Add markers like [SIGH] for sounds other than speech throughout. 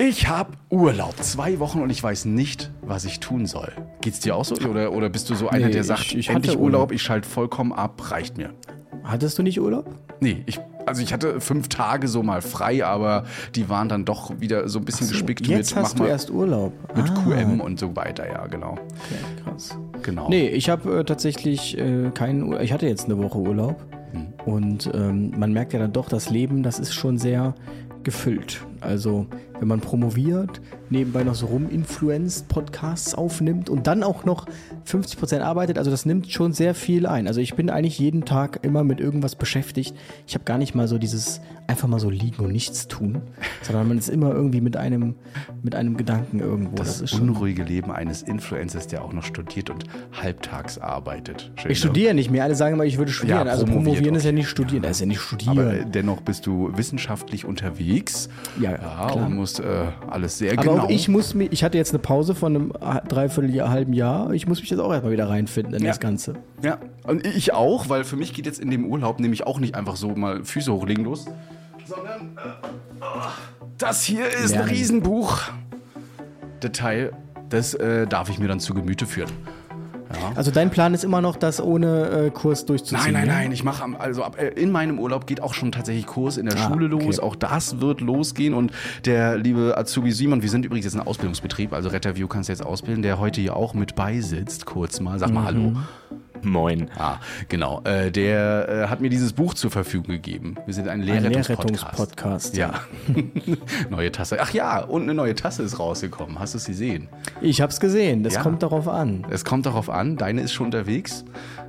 Ich habe Urlaub, zwei Wochen und ich weiß nicht, was ich tun soll. Geht's dir auch so? Oder, oder bist du so einer, Nee, der sagt, ich- ich endlich Urlaub, Urlaub. ich schalte vollkommen ab, reicht mir? Hattest du nicht Urlaub? Nee, ich, also ich hatte fünf Tage so mal frei, aber die waren dann doch wieder so ein bisschen gespickt Jetzt mit, hast du erst Urlaub. mit Ah, QM und so weiter, ja, genau. Okay, krass. genau. Nee, ich habe äh, tatsächlich äh, keinen Urlaub. Ich hatte jetzt eine Woche Urlaub. Hm. Und ähm, man merkt ja dann doch, das Leben, das ist schon sehr gefüllt. Also, wenn man promoviert, nebenbei noch so ruminfluenzt, Podcasts aufnimmt und dann auch noch 50% arbeitet, also das nimmt schon sehr viel ein. Also ich bin eigentlich jeden Tag immer mit irgendwas beschäftigt. Ich habe gar nicht mal so dieses einfach mal so liegen und nichts tun, [LAUGHS] sondern man ist immer irgendwie mit einem, mit einem Gedanken irgendwo. Das, das unruhige Leben eines Influencers, der auch noch studiert und halbtags arbeitet. Schön, Ich studiere nicht mehr. Alle sagen immer, ich würde studieren. Ja, also promovieren ist ja. Nicht studieren. Das ist ja nicht studieren. Aber äh, dennoch bist du wissenschaftlich unterwegs. Ja, klar. und musst äh, alles sehr Aber genau. auch ich muss mich, ich hatte jetzt eine Pause von einem ha- dreiviertel halben Jahr. Ich muss mich jetzt auch erstmal wieder reinfinden in Ja. das Ganze. Ja, und ich auch, weil für mich geht jetzt in dem Urlaub nämlich auch nicht einfach so mal Füße hochlegen los, sondern äh, oh, das hier ist ein Lernen. Riesenbuch. Detail, das äh, darf ich mir dann zu Gemüte führen. Also dein Plan ist immer noch, das ohne äh, Kurs durchzuziehen. Nein, nein, ne? nein, ich mache also ab, äh, in meinem Urlaub geht auch schon tatsächlich Kurs in der Ah, Schule los. okay. Auch das wird losgehen und der liebe Azubi Simon, wir sind übrigens jetzt ein Ausbildungsbetrieb, also Retterview kannst du jetzt ausbilden, der heute hier auch mit beisitzt, kurz mal, sag mal Hallo. Moin. Ah, genau. Äh, der äh, hat mir dieses Buch zur Verfügung gegeben. Wir sind ein Ein Lehrrettungspodcast. Lehrrettungspodcast. ja. [LAUGHS] neue Tasse. Ach ja, und eine neue Tasse ist rausgekommen. Hast du es gesehen? Ich hab's gesehen. Das Ja. kommt darauf an. Es kommt darauf an, deine ist schon unterwegs.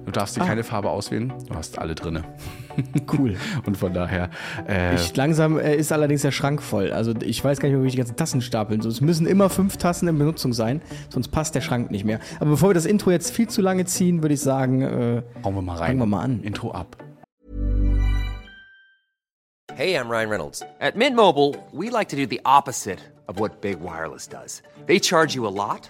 Du darfst Ah. dir keine Farbe auswählen. Du hast alle drinne. [LAUGHS] Cool. Und von daher. Äh, Ich, langsam äh, ist allerdings der Schrank voll. Also ich weiß gar nicht mehr, wie ich die ganzen Tassen stapeln soll. Es müssen immer fünf Tassen in Benutzung sein, sonst passt der Schrank nicht mehr. Aber bevor wir das Intro jetzt viel zu lange ziehen, würde ich sagen, äh, hauen wir mal rein. fangen wir mal an. Intro ab. Hey, I'm Ryan Reynolds. At Mint Mobile, we like to do the opposite of what Big Wireless does. They charge you a lot,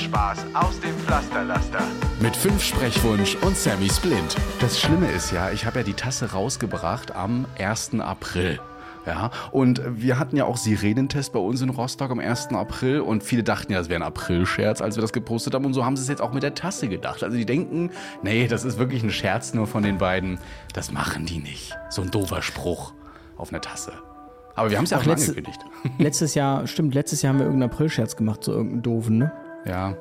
Spaß aus dem Pflasterlaster. Mit fünf Sprechwunsch und Sammy Splint. Das Schlimme ist ja, ich habe ja die Tasse rausgebracht am 1. April. Ja, und wir hatten ja auch Sirenentest bei uns in Rostock am 1. April und viele dachten ja, das wäre ein April-Scherz, als wir das gepostet haben und so haben sie es jetzt auch mit der Tasse gedacht. Also die denken, nee, das ist wirklich ein Scherz nur von den beiden. Das machen die nicht. So ein doofer Spruch auf einer Tasse. Aber wir haben es ja auch letzte- angekündigt. letztes Jahr, stimmt, letztes Jahr haben wir irgendeinen April-Scherz gemacht, so irgendeinen doofen, ne? Ja.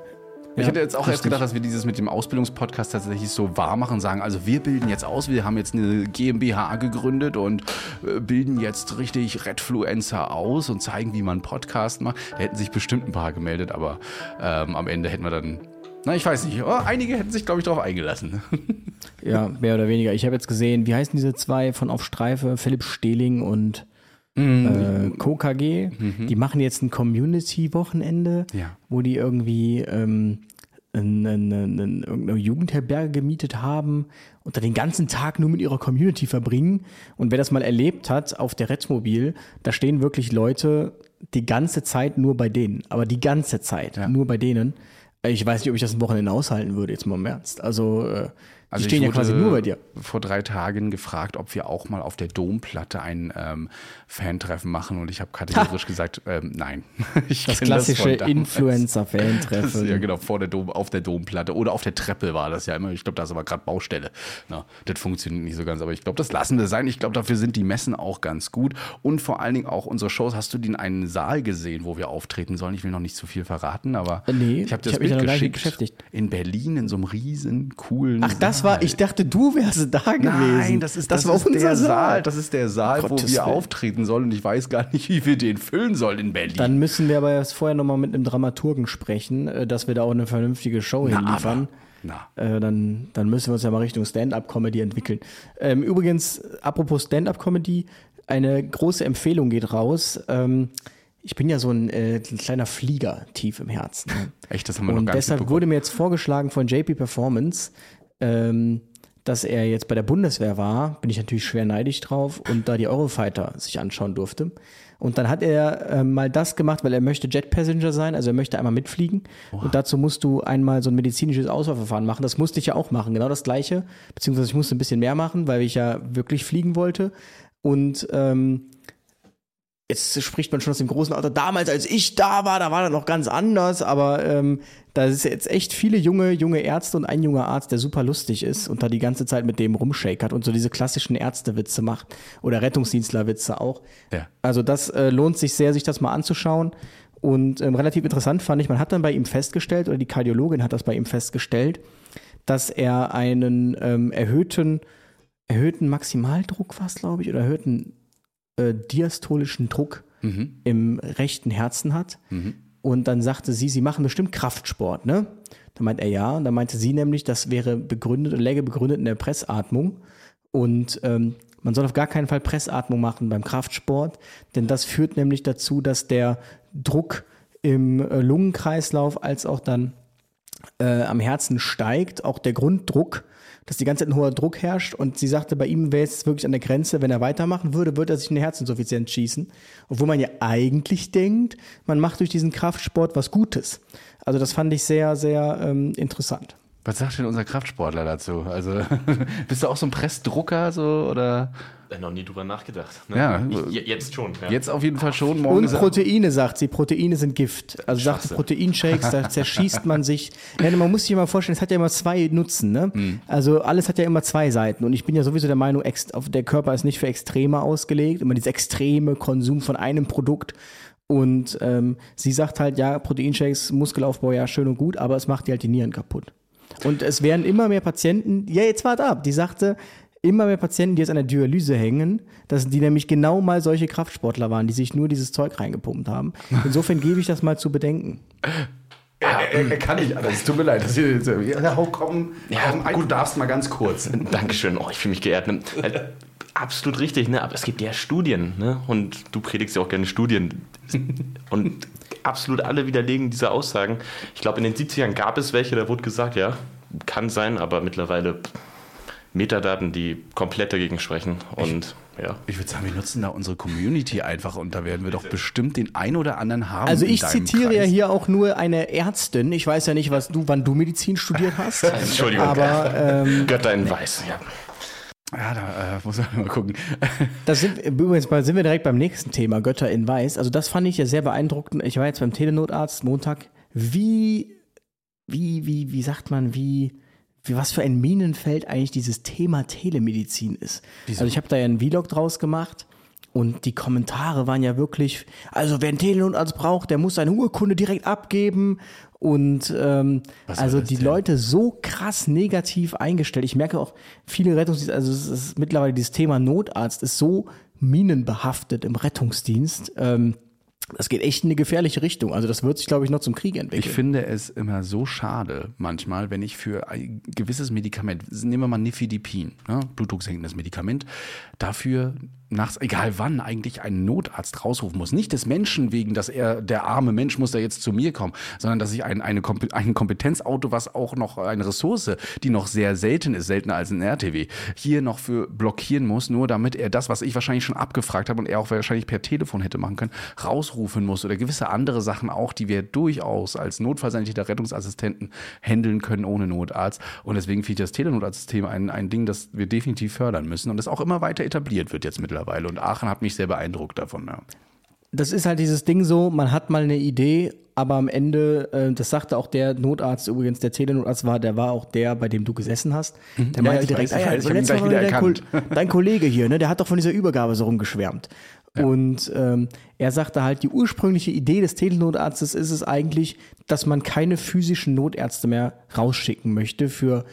Ich Ja, hätte jetzt auch erst gedacht, dass wir dieses mit dem Ausbildungspodcast tatsächlich so wahr machen, sagen, also wir bilden jetzt aus, wir haben jetzt eine GmbH gegründet und äh, bilden jetzt richtig Redfluencer aus und zeigen, wie man Podcast macht. Da hätten sich bestimmt ein paar gemeldet, aber ähm, am Ende hätten wir dann, na ich weiß nicht, oh, einige hätten sich, glaube ich, darauf eingelassen. [LAUGHS] Ja, mehr oder weniger. Ich habe jetzt gesehen, wie heißen diese zwei von Auf Streife, Philipp Stehling und Mhm. äh, KKG. Die machen jetzt ein Community-Wochenende, Ja. wo die irgendwie ähm, eine, eine, eine, irgendeine Jugendherberge gemietet haben und dann den ganzen Tag nur mit ihrer Community verbringen. Und wer das mal erlebt hat auf der Retzmobil, da stehen wirklich Leute die ganze Zeit nur bei denen. Aber die ganze Zeit Ja. nur bei denen. Ich weiß nicht, ob ich das ein Wochenende aushalten würde, jetzt mal im Ernst. Also, äh, die Also stehen ich ja quasi nur bei dir. vor drei Tagen gefragt, ob wir auch mal auf der Domplatte ein ähm, Fan-Treffen machen und ich habe kategorisch [LAUGHS] gesagt, ähm, nein. [LAUGHS] Ich Das klassische. Influencer-Fan-Treffen. Ja, genau, vor der Dom, auf der Domplatte oder auf der Treppe war das ja immer. Ich glaube, da ist aber gerade Baustelle. Na, das funktioniert nicht so ganz, aber ich glaube, das lassen wir sein. Ich glaube, dafür sind die Messen auch ganz gut und vor allen Dingen auch unsere Shows. Hast du den einen Saal gesehen, wo wir auftreten sollen? Ich will noch nicht zu viel verraten, aber Äh, nee, ich habe dir ich das hab Bild geschickt. beschäftigt. In Berlin in so einem riesen coolen Ach, das war, ich dachte, du wärst da gewesen. Nein, das ist, das war ist unser der Saal. Saal. Das ist der Saal, wo Gottes wir Willen. auftreten sollen und ich weiß gar nicht, wie wir den füllen sollen in Berlin. Dann müssen wir aber vorher nochmal mit einem Dramaturgen sprechen, äh, dass wir da auch eine vernünftige Show Na, hinliefern. aber. Äh, dann, dann müssen wir uns ja mal Richtung Stand-up-Comedy entwickeln. Ähm, übrigens, apropos Stand-up-Comedy, eine große Empfehlung geht raus. Ähm, ich bin ja so ein, äh, ein kleiner Flieger tief im Herzen. Ne? Echt, das haben wir noch Und gar nicht deshalb mitbekommen. wurde mir jetzt vorgeschlagen von JP Performance, ähm, dass er jetzt bei der Bundeswehr war. Bin ich natürlich schwer neidisch drauf und da die Eurofighter sich anschauen durfte. Und dann hat er äh, mal das gemacht, weil er möchte Jet Passenger sein, also er möchte einmal mitfliegen. Und dazu musst du einmal so ein medizinisches Auswahlverfahren machen. Das musste ich ja auch machen, genau das gleiche. Beziehungsweise ich musste ein bisschen mehr machen, weil ich ja wirklich fliegen wollte. Und ähm, jetzt spricht man schon aus dem großen Alter. Damals, als ich da war, da war das noch ganz anders, aber ähm, da ist jetzt echt viele junge, junge Ärzte und ein junger Arzt, der super lustig ist und da die ganze Zeit mit dem rumshakert und so diese klassischen Ärztewitze macht oder Rettungsdienstlerwitze auch. Ja. Also das äh, lohnt sich sehr, sich das mal anzuschauen. Und ähm, relativ interessant fand ich, man hat dann bei ihm festgestellt, oder die Kardiologin hat das bei ihm festgestellt, dass er einen ähm, erhöhten, erhöhten Maximaldruck war glaube ich, oder erhöhten äh, diastolischen Druck im rechten Herzen hat. Und dann sagte sie, sie machen bestimmt Kraftsport, ne? Da meint er ja. Und dann meinte sie nämlich, das wäre begründet, läge begründet in der Pressatmung. Und ähm, man soll auf gar keinen Fall Pressatmung machen beim Kraftsport, denn das führt nämlich dazu, dass der Druck im äh, Lungenkreislauf als auch dann äh, am Herzen steigt, auch der Grunddruck, dass die ganze Zeit ein hoher Druck herrscht. Und sie sagte, bei ihm wäre es wirklich an der Grenze, wenn er weitermachen würde, würde er sich eine Herzinsuffizienz schießen. Obwohl man ja eigentlich denkt, man macht durch diesen Kraftsport was Gutes. Also das fand ich sehr, sehr ähm, interessant. Was sagt denn unser Kraftsportler dazu? Also [LAUGHS] bist du auch so ein Pressdrucker so oder? Äh, Noch nie drüber nachgedacht. Ja. Ich, jetzt schon. Ja. Jetzt auf jeden Fall schon. Morgen Und Proteine, sagt sie. Proteine sind Gift. Also sagte Schwachsinn. Proteinshakes, da [LAUGHS] zerschießt man sich. Ja, man muss sich mal vorstellen, es hat ja immer zwei Nutzen. Ne? Mhm. Also alles hat ja immer zwei Seiten. Und ich bin ja sowieso der Meinung, der Körper ist nicht für Extreme ausgelegt. Immer dieser extreme Konsum von einem Produkt. Und ähm, sie sagt halt, ja, Proteinshakes, Muskelaufbau, ja, schön und gut, aber es macht dir halt die Nieren kaputt. Und es werden immer mehr Patienten, ja, jetzt wart ab, die sagte, immer mehr Patienten, die jetzt an der Dialyse hängen, dass die nämlich genau mal solche Kraftsportler waren, die sich nur dieses Zeug reingepumpt haben. Insofern gebe ich das mal zu bedenken. Er, er, er kann nicht anders. Es tut mir leid. Das hier, ja, komm, komm, komm, du darfst mal ganz kurz. Dankeschön. Oh, ich fühle mich geehrt. Ne? Äh, Absolut richtig, ne? aber es gibt ja Studien ne? und du predigst ja auch gerne Studien. Und absolut alle widerlegen diese Aussagen. Ich glaube, in den 70ern gab es welche, da wurde gesagt, ja, kann sein, aber mittlerweile Metadaten, die komplett dagegen sprechen. Und ja. Ich würde sagen, wir nutzen da unsere Community einfach und da werden wir doch bestimmt den ein oder anderen haben. Also ich zitiere ja hier auch nur eine Ärztin. Ich weiß ja nicht, was du, wann du Medizin studiert hast. [LAUGHS] Entschuldigung. Aber ähm, Götter in Weiß. Ja. Ja, da äh, muss man [LAUGHS] mal gucken. Das sind, übrigens mal- sind wir direkt beim nächsten Thema, Götter in Weiß. Also das fand ich ja sehr beeindruckend. Ich war jetzt beim Telenotarzt Montag. Wie, wie, wie, wie sagt man, wie, wie was für ein Minenfeld eigentlich dieses Thema Telemedizin ist. Also ich habe da ja einen Vlog draus gemacht. Und die Kommentare waren ja wirklich, also wer einen Telenotarzt braucht, der muss seine Urkunde direkt abgeben. Und ähm, Was also die denn? Leute so krass negativ eingestellt. Ich merke auch, viele Rettungsdienste, also es ist mittlerweile dieses Thema Notarzt ist so minenbehaftet im Rettungsdienst. Ähm, das geht echt in eine gefährliche Richtung. Also das wird sich, glaube ich, noch zum Krieg entwickeln. Ich finde es immer so schade manchmal, wenn ich für ein gewisses Medikament, nehmen wir mal Nifedipin, ne, blutdrucksenkendes Medikament, dafür nachts, egal wann, eigentlich einen Notarzt rausrufen muss. Nicht des Menschen wegen, dass er, der arme Mensch muss da jetzt zu mir kommen, sondern dass ich ein, eine, ein Kompetenzauto, was auch noch eine Ressource, die noch sehr selten ist, seltener als ein RTW, hier noch für blockieren muss, nur damit er das, was ich wahrscheinlich schon abgefragt habe und er auch wahrscheinlich per Telefon hätte machen können, rausrufen muss oder gewisse andere Sachen auch, die wir durchaus als Notfallsanitäter, Rettungsassistenten handeln können ohne Notarzt. Und deswegen finde ich das Telenotarztsystem ein, ein Ding, das wir definitiv fördern müssen und das auch immer weiter etabliert wird jetzt mittlerweile. Und Aachen hat mich sehr beeindruckt davon. Ja. das ist halt dieses Ding so, man hat mal eine Idee, aber am Ende, äh, das sagte auch der Notarzt übrigens, der Telenotarzt war, der war auch der, bei dem du gesessen hast. Der Mhm. Ja, meinte ich direkt, weiß, ah, ja, ihn letztes Mal wieder dein, Ko erkannt. dein Kollege hier, ne, der hat doch von dieser Übergabe so rumgeschwärmt. Und ähm, er sagte halt, die ursprüngliche Idee des Telenotarztes ist es eigentlich, dass man keine physischen Notärzte mehr rausschicken möchte für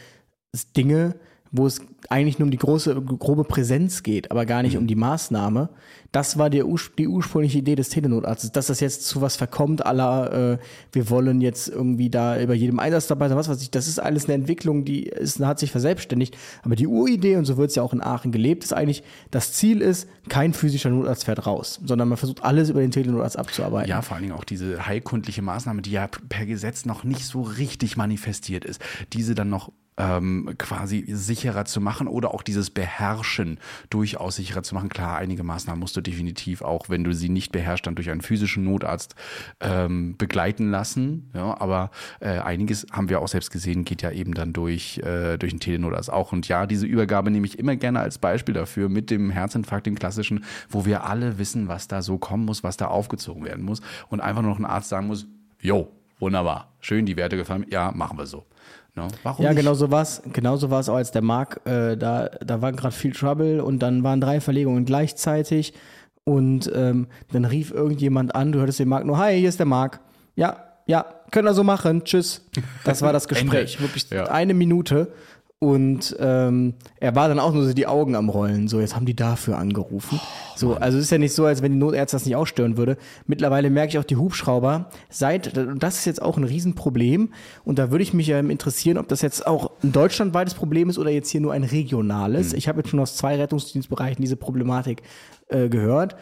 Dinge, wo es eigentlich nur um die große, grobe Präsenz geht, aber gar nicht Mhm. um die Maßnahme. Das war die, die ursprüngliche Idee des Telenotarztes, dass das jetzt zu was verkommt, aller äh, wir wollen jetzt irgendwie da über jedem Einsatz dabei sein, was weiß ich. Das ist alles eine Entwicklung, die ist, hat sich verselbstständigt. Aber die Uridee, und so wird es ja auch in Aachen gelebt, ist eigentlich, das Ziel ist, kein physischer Notarzt fährt raus, sondern man versucht alles über den Telenotarzt abzuarbeiten. Ja, vor allen Dingen auch diese heilkundliche Maßnahme, die ja per Gesetz noch nicht so richtig manifestiert ist, diese dann noch ähm, quasi sicherer zu machen oder auch dieses Beherrschen durchaus sicherer zu machen. Klar, einige Maßnahmen musst du definitiv auch, wenn du sie nicht beherrschst, dann durch einen physischen Notarzt ähm, begleiten lassen. Ja, aber äh, einiges haben wir auch selbst gesehen, geht ja eben dann durch, äh, durch den Telenotarzt auch. Und ja, diese Übergabe nehme ich immer gerne als Beispiel dafür mit dem Herzinfarkt, dem klassischen, wo wir alle wissen, was da so kommen muss, was da aufgezogen werden muss und einfach nur noch ein Arzt sagen muss, jo, wunderbar, schön, die Werte gefallen, ja, machen wir so. Ne? Warum Ja, nicht? genau so war's. Genau so war es auch als der Marc, äh, da, da war gerade viel Trouble und dann waren drei Verlegungen gleichzeitig und ähm, dann rief irgendjemand an, du hörtest den Marc nur, hi, hier ist der Marc. Ja, ja, können wir so machen, tschüss. Das war das [LAUGHS] Gespräch, wirklich Ja. eine Minute und ähm, er war dann auch nur so die Augen am Rollen, so jetzt haben die dafür angerufen. so, also es ist ja nicht so, als wenn die Notärzte das nicht auch stören würde. Mittlerweile merke ich auch die Hubschrauber seit, und das ist jetzt auch ein Riesenproblem und da würde ich mich ja interessieren, ob das jetzt auch ein deutschlandweites Problem ist oder jetzt hier nur ein regionales. Ich habe jetzt schon aus zwei Rettungsdienstbereichen diese Problematik äh, gehört.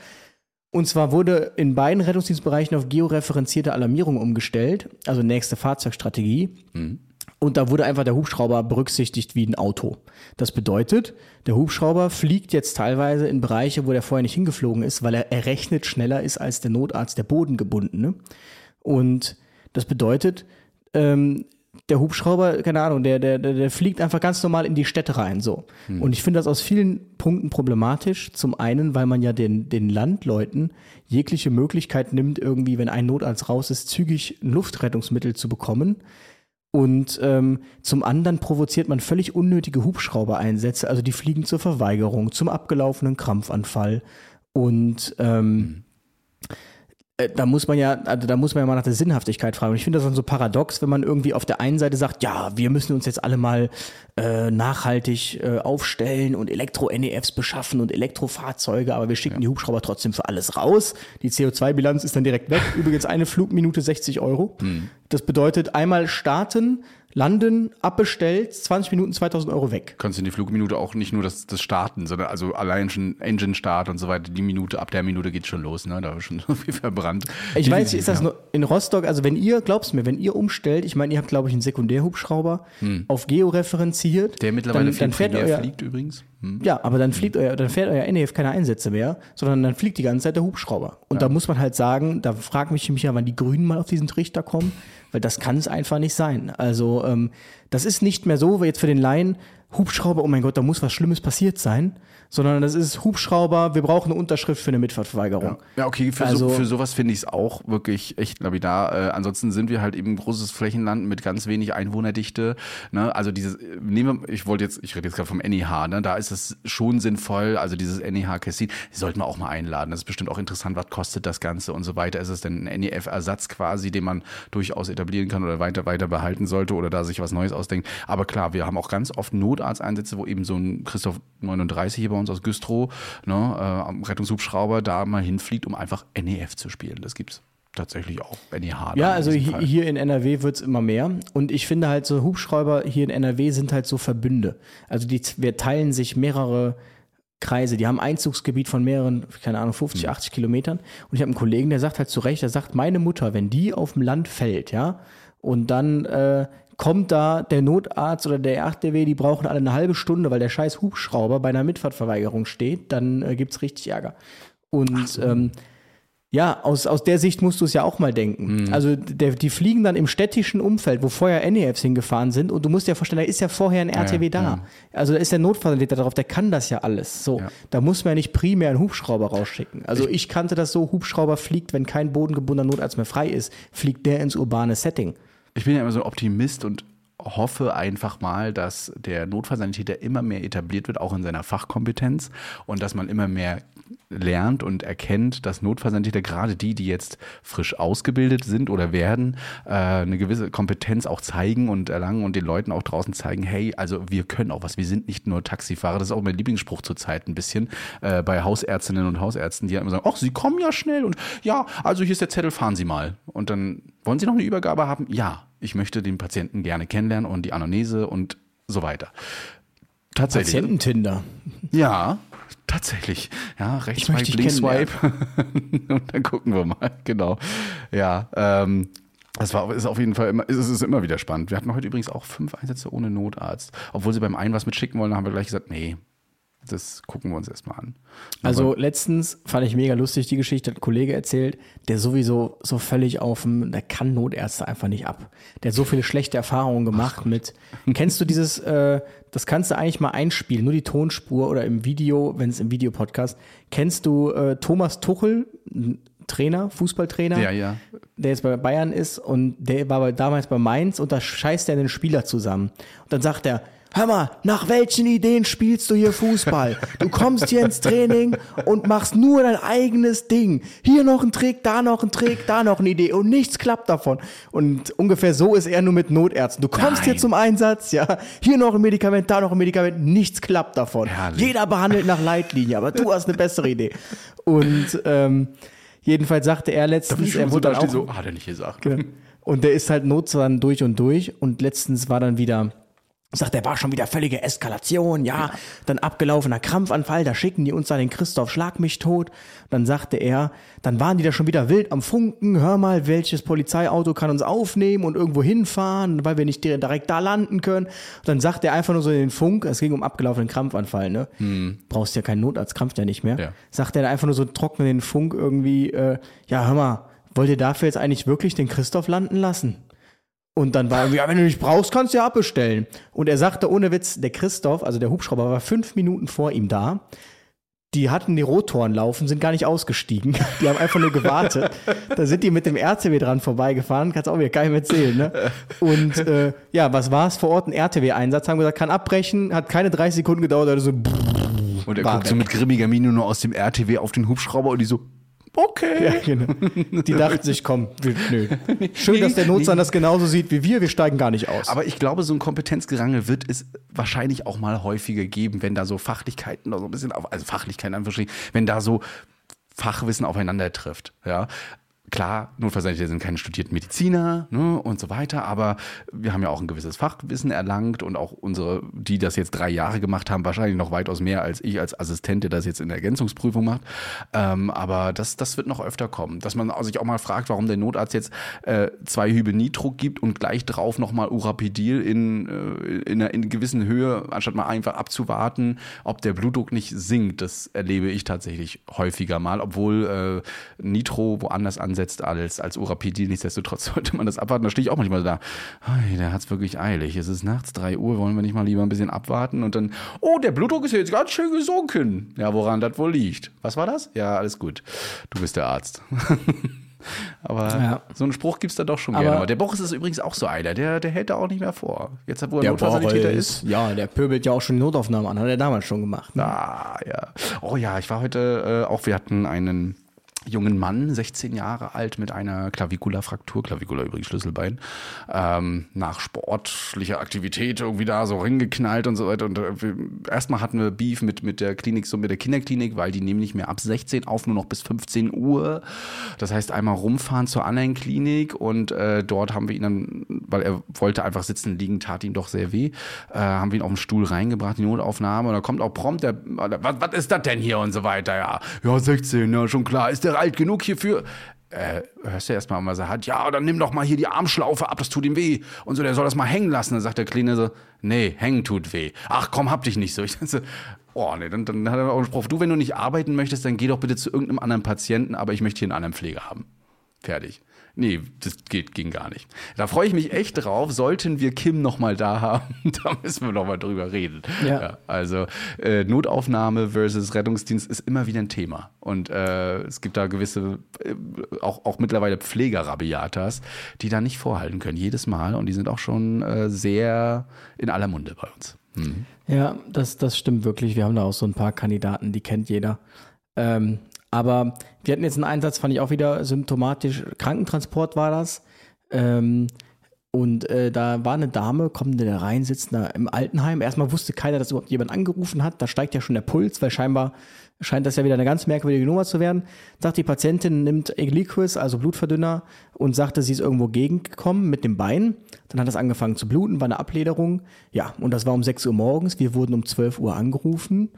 Und zwar wurde in beiden Rettungsdienstbereichen auf georeferenzierte Alarmierung umgestellt, also nächste Fahrzeugstrategie. Und da wurde einfach der Hubschrauber berücksichtigt wie ein Auto. Das bedeutet, der Hubschrauber fliegt jetzt teilweise in Bereiche, wo der vorher nicht hingeflogen ist, weil er errechnet schneller ist als der Notarzt, der Bodengebundene. Und das bedeutet, ähm, der Hubschrauber, keine Ahnung, der, der, der, der fliegt einfach ganz normal in die Städte rein, so. Und ich finde das aus vielen Punkten problematisch. Zum einen, weil man ja den, den Landleuten jegliche Möglichkeit nimmt, irgendwie, wenn ein Notarzt raus ist, zügig ein Luftrettungsmittel zu bekommen. Und ähm, zum anderen provoziert man völlig unnötige Hubschraubereinsätze, also die fliegen zur Verweigerung, zum abgelaufenen Krampfanfall. Und ähm, äh, da muss man ja, also da muss man ja mal nach der Sinnhaftigkeit fragen. Und ich finde das dann so paradox, wenn man irgendwie auf der einen Seite sagt, ja, wir müssen uns jetzt alle mal äh, nachhaltig äh, aufstellen und Elektro-NEFs beschaffen und Elektrofahrzeuge, aber wir schicken die Hubschrauber trotzdem für alles raus. Die CO2-Bilanz ist dann direkt weg. Übrigens eine Flugminute 60 Euro. Das bedeutet einmal starten, landen, abbestellt, 20 Minuten 2000 Euro weg. Kannst du in die Flugminute auch nicht nur das, das Starten, sondern also allein schon Engine-Start und so weiter, die Minute, ab der Minute geht schon los, ne? Da ist schon [LAUGHS] so viel verbrannt. Ich weiß, Definitiv, ist das ja. nur in Rostock, also wenn ihr, glaubst mir, wenn ihr umstellt, ich meine, ihr habt, glaube ich, einen Sekundärhubschrauber auf georeferenziert. Hm. Der mittlerweile dann, viel dann fährt fliegt übrigens. Hm. Ja, aber dann fliegt euer, dann fährt euer NEF keine Einsätze mehr, sondern dann fliegt die ganze Zeit der Hubschrauber. Und da muss man halt sagen, da fragt mich mich ja, wann die Grünen mal auf diesen Trichter kommen, weil das kann es einfach nicht sein. Also ähm, das ist nicht mehr so, wie jetzt für den Laien, Hubschrauber, oh mein Gott, da muss was Schlimmes passiert sein, sondern das ist Hubschrauber, wir brauchen eine Unterschrift für eine Mitfahrtverweigerung. Ja, okay, für, Also- so, für sowas finde ich es auch wirklich echt lapidar. Äh, ansonsten sind wir halt eben ein großes Flächenland mit ganz wenig Einwohnerdichte. Ne? Also dieses, äh, nehmen wir, ich wollte jetzt, ich rede jetzt gerade vom NEH, ne? da ist es schon sinnvoll, also dieses NEH Kessin, die sollten wir auch mal einladen. Das ist bestimmt auch interessant, was kostet das Ganze und so weiter. Ist es denn ein NEF-Ersatz quasi, den man durchaus etablieren kann oder weiter, weiter behalten sollte oder da sich was Neues ausdenkt. Aber klar, wir haben auch ganz oft Notarzteinsätze, wo eben so ein Christoph 39 hier bei uns aus Güstrow, ne, äh, am Rettungshubschrauber da mal hinfliegt, um einfach NEF zu spielen. Das gibt's tatsächlich auch. NEH. Ja, also hier in NRW wird's immer mehr. Und ich finde halt so Hubschrauber hier in NRW sind halt so Verbünde. Also die, wir teilen sich mehrere Kreise. Die haben ein Einzugsgebiet von mehreren, keine Ahnung, 50, 80 Kilometern. Und ich habe einen Kollegen, der sagt halt zu Recht, der sagt, meine Mutter, wenn die auf dem Land fällt, ja, und dann äh, kommt da der Notarzt oder der 8DW, die brauchen alle eine halbe Stunde, weil der scheiß Hubschrauber bei einer Mitfahrtverweigerung steht, dann äh, gibt's richtig Ärger. Und ähm, ja, aus, aus der Sicht musst du es ja auch mal denken. Also der, die fliegen dann im städtischen Umfeld, wo vorher NEFs hingefahren sind und du musst dir vorstellen, da ist ja vorher ein RTW da. Also da ist der Notfallsanitäter drauf, der kann das ja alles. So, da muss man ja nicht primär einen Hubschrauber rausschicken. Also ich, kannte das so, Hubschrauber fliegt, wenn kein bodengebundener Notarzt mehr frei ist, fliegt der ins urbane Setting. Ich bin ja immer so ein Optimist und hoffe einfach mal, dass der Notfallsanitäter immer mehr etabliert wird, auch in seiner Fachkompetenz und dass man immer mehr lernt und erkennt, dass Notfallsanitäter, gerade die, die jetzt frisch ausgebildet sind oder werden, äh, eine gewisse Kompetenz auch zeigen und erlangen und den Leuten auch draußen zeigen, hey, also wir können auch was, wir sind nicht nur Taxifahrer. Das ist auch mein Lieblingsspruch zurzeit ein bisschen äh, bei Hausärztinnen und Hausärzten, die halt immer sagen, ach, sie kommen ja schnell und ja, also hier ist der Zettel, fahren Sie mal. Und dann wollen Sie noch eine Übergabe haben? Ja, ich möchte den Patienten gerne kennenlernen und die Anamnese und so weiter. Tatsächlich. Patiententinder. Ja, tatsächlich. Ja, rechts Swipe, links Swipe. [LAUGHS] und dann gucken wir mal. Genau. Ja, ähm, das war, ist auf jeden Fall immer, ist, es ist immer wieder spannend. Wir hatten heute übrigens auch fünf Einsätze ohne Notarzt. Obwohl sie beim einen was mitschicken wollen, haben wir gleich gesagt, nee, das gucken wir uns erstmal an. Also letztens fand ich mega lustig die Geschichte, hat ein Kollege erzählt, der sowieso so völlig auf dem, der kann Notärzte einfach nicht ab. Der hat so viele schlechte Erfahrungen gemacht mit, kennst du dieses, äh, das kannst du eigentlich mal einspielen, nur die Tonspur oder im Video, wenn es im Videopodcast, kennst du äh, Thomas Tuchel, Trainer, Fußballtrainer, Ja, ja. der jetzt bei Bayern ist und der war damals bei Mainz und da scheißt er den Spieler zusammen. Und dann sagt er, hör mal, nach welchen Ideen spielst du hier Fußball? Du kommst hier ins Training und machst nur dein eigenes Ding. Hier noch ein Trick, da noch ein Trick, da noch eine Idee und nichts klappt davon. Und ungefähr so ist er nur mit Notärzten. Du kommst hier Nein. zum Einsatz, ja, hier noch ein Medikament, da noch ein Medikament, nichts klappt davon. Herrlich. Jeder behandelt nach Leitlinie, aber du hast eine bessere Idee. Und ähm, jedenfalls sagte er letztens, er wurde dann auch so, hat er nicht gesagt. Genau. Und der ist halt Notstand durch und durch. Und letztens war dann wieder, sagt, der war schon wieder völlige Eskalation, ja, dann abgelaufener Krampfanfall, da schicken die uns dann den Christoph Schlag mich tot. Dann sagte er, dann waren die da schon wieder wild am Funken, hör mal, welches Polizeiauto kann uns aufnehmen und irgendwo hinfahren, weil wir nicht direkt da landen können. Und dann sagt er einfach nur so in den Funk, es ging um abgelaufenen Krampfanfall, ne? Brauchst ja keinen Notarzt, krampft ja nicht mehr. Ja. Sagt er da einfach nur so trocken in den Funk irgendwie, äh, ja, hör mal, wollt ihr dafür jetzt eigentlich wirklich den Christoph landen lassen? Und dann war irgendwie, ja, wenn du nicht brauchst, kannst du ja abbestellen. Und er sagte ohne Witz, der Christoph, also der Hubschrauber, war fünf Minuten vor ihm da. Die hatten die Rotoren laufen, sind gar nicht ausgestiegen. [LAUGHS] Die haben einfach nur gewartet. da sind die mit dem RTW dran vorbeigefahren, kannst auch wieder keinem erzählen, ne? Und äh, ja, was war's vor Ort? Ein RTW-Einsatz, haben gesagt, kann abbrechen, hat keine 30 Sekunden gedauert, also so Und er War guckt so weg. mit grimmiger Miene nur aus dem RTW auf den Hubschrauber und die so, okay. Ja, genau. Die dachten sich, komm, nö. Schön, dass der Notstand das genauso sieht wie wir, wir steigen gar nicht aus. Aber ich glaube, so ein Kompetenzgerangel wird es wahrscheinlich auch mal häufiger geben, wenn da so Fachlichkeiten oder so ein bisschen, auf, also Fachlichkeiten einfach, wenn da so Fachwissen aufeinander trifft. Ja. Klar, Notfallsanitäter sind keine studierten Mediziner ne, und so weiter, aber wir haben ja auch ein gewisses Fachwissen erlangt und auch unsere, die das jetzt drei Jahre gemacht haben, wahrscheinlich noch weitaus mehr als ich als Assistent, der das jetzt in der Ergänzungsprüfung macht. Ähm, aber das, das wird noch öfter kommen, dass man sich auch mal fragt, warum der Notarzt jetzt äh, zwei Hübe Nitro gibt und gleich drauf nochmal Urapidil in, äh, in, einer, in gewissen Höhe, anstatt mal einfach abzuwarten, ob der Blutdruck nicht sinkt. Das erlebe ich tatsächlich häufiger mal, obwohl äh, Nitro woanders ansetzt als, als Urapidil. Nichtsdestotrotz [LAUGHS] sollte man das abwarten. Da stehe ich auch manchmal da, "Ei, der hat es wirklich eilig. Es ist nachts 3 Uhr, wollen wir nicht mal lieber ein bisschen abwarten und dann, oh, der Blutdruck ist jetzt ganz schön gesunken. Ja, woran das wohl liegt. Was war das? Ja, alles gut. Du bist der Arzt. [LAUGHS] Aber Ja. so einen Spruch gibt es da doch schon Aber- gerne. Der Boris ist übrigens auch so einer, der, der hält da auch nicht mehr vor. Jetzt, wo er der Notfallsanitäter Boris, ist. ja, der pöbelt ja auch schon die Notaufnahme an, hat er damals schon gemacht. Ne? Ah, ja. Oh ja, ich war heute äh, auch, wir hatten einen jungen Mann, 16 Jahre alt, mit einer Klavikulafraktur, Klavikula übrigens Schlüsselbein, ähm, nach sportlicher Aktivität irgendwie da so ringeknallt und so weiter. Und äh, erstmal hatten wir Beef mit, mit der Klinik, so mit der Kinderklinik, weil die nehmen nicht mehr ab 16 auf, nur noch bis 15 Uhr. Das heißt, einmal rumfahren zur anderen Klinik und äh, dort haben wir ihn dann, weil er wollte einfach sitzen, liegen, tat ihm doch sehr weh, äh, haben wir ihn auf den Stuhl reingebracht, die Notaufnahme. Und da kommt auch prompt der, was, was ist das denn hier und so weiter, ja. Ja, 16, ja, schon klar. Ist der alt genug hierfür? Äh, hörst du erstmal, was er hat? Ja, dann nimm doch mal hier die Armschlaufe ab, das tut ihm weh. Und so, der soll das mal hängen lassen. Dann sagt der Kleine so, nee, hängen tut weh. Ach komm, hab dich nicht so. Ich so, oh nee, dann, dann hat er auch einen Spruch. Du, wenn du nicht arbeiten möchtest, dann geh doch bitte zu irgendeinem anderen Patienten, aber ich möchte hier einen anderen Pfleger haben. Fertig. Nee, das geht, ging gar nicht. Da freue ich mich echt drauf. Sollten wir Kim noch mal da haben, [LAUGHS] da müssen wir noch mal drüber reden. Ja. also äh, Notaufnahme versus Rettungsdienst ist immer wieder ein Thema. Und äh, es gibt da gewisse, äh, auch, auch mittlerweile Pflegerrabiatas, die da nicht vorhalten können, jedes Mal. Und die sind auch schon äh, sehr in aller Munde bei uns. Mhm. Ja, das, das stimmt wirklich. Wir haben da auch so ein paar Kandidaten, die kennt jeder. Ähm, aber wir hatten jetzt einen Einsatz, fand ich auch wieder symptomatisch. Krankentransport war das. Ähm, und äh, da war eine Dame, kommt da rein, sitzt da im Altenheim. Erstmal wusste keiner, dass überhaupt jemand angerufen hat. Da steigt ja schon der Puls, weil scheinbar scheint das ja wieder eine ganz merkwürdige Nummer zu werden. Sagt die Patientin, nimmt Egliquis, also Blutverdünner, und sagte, sie ist irgendwo gegengekommen mit dem Bein. Dann hat es angefangen zu bluten, war eine Ablederung. Ja, und das war um 6 Uhr morgens. Wir wurden um 12 Uhr angerufen.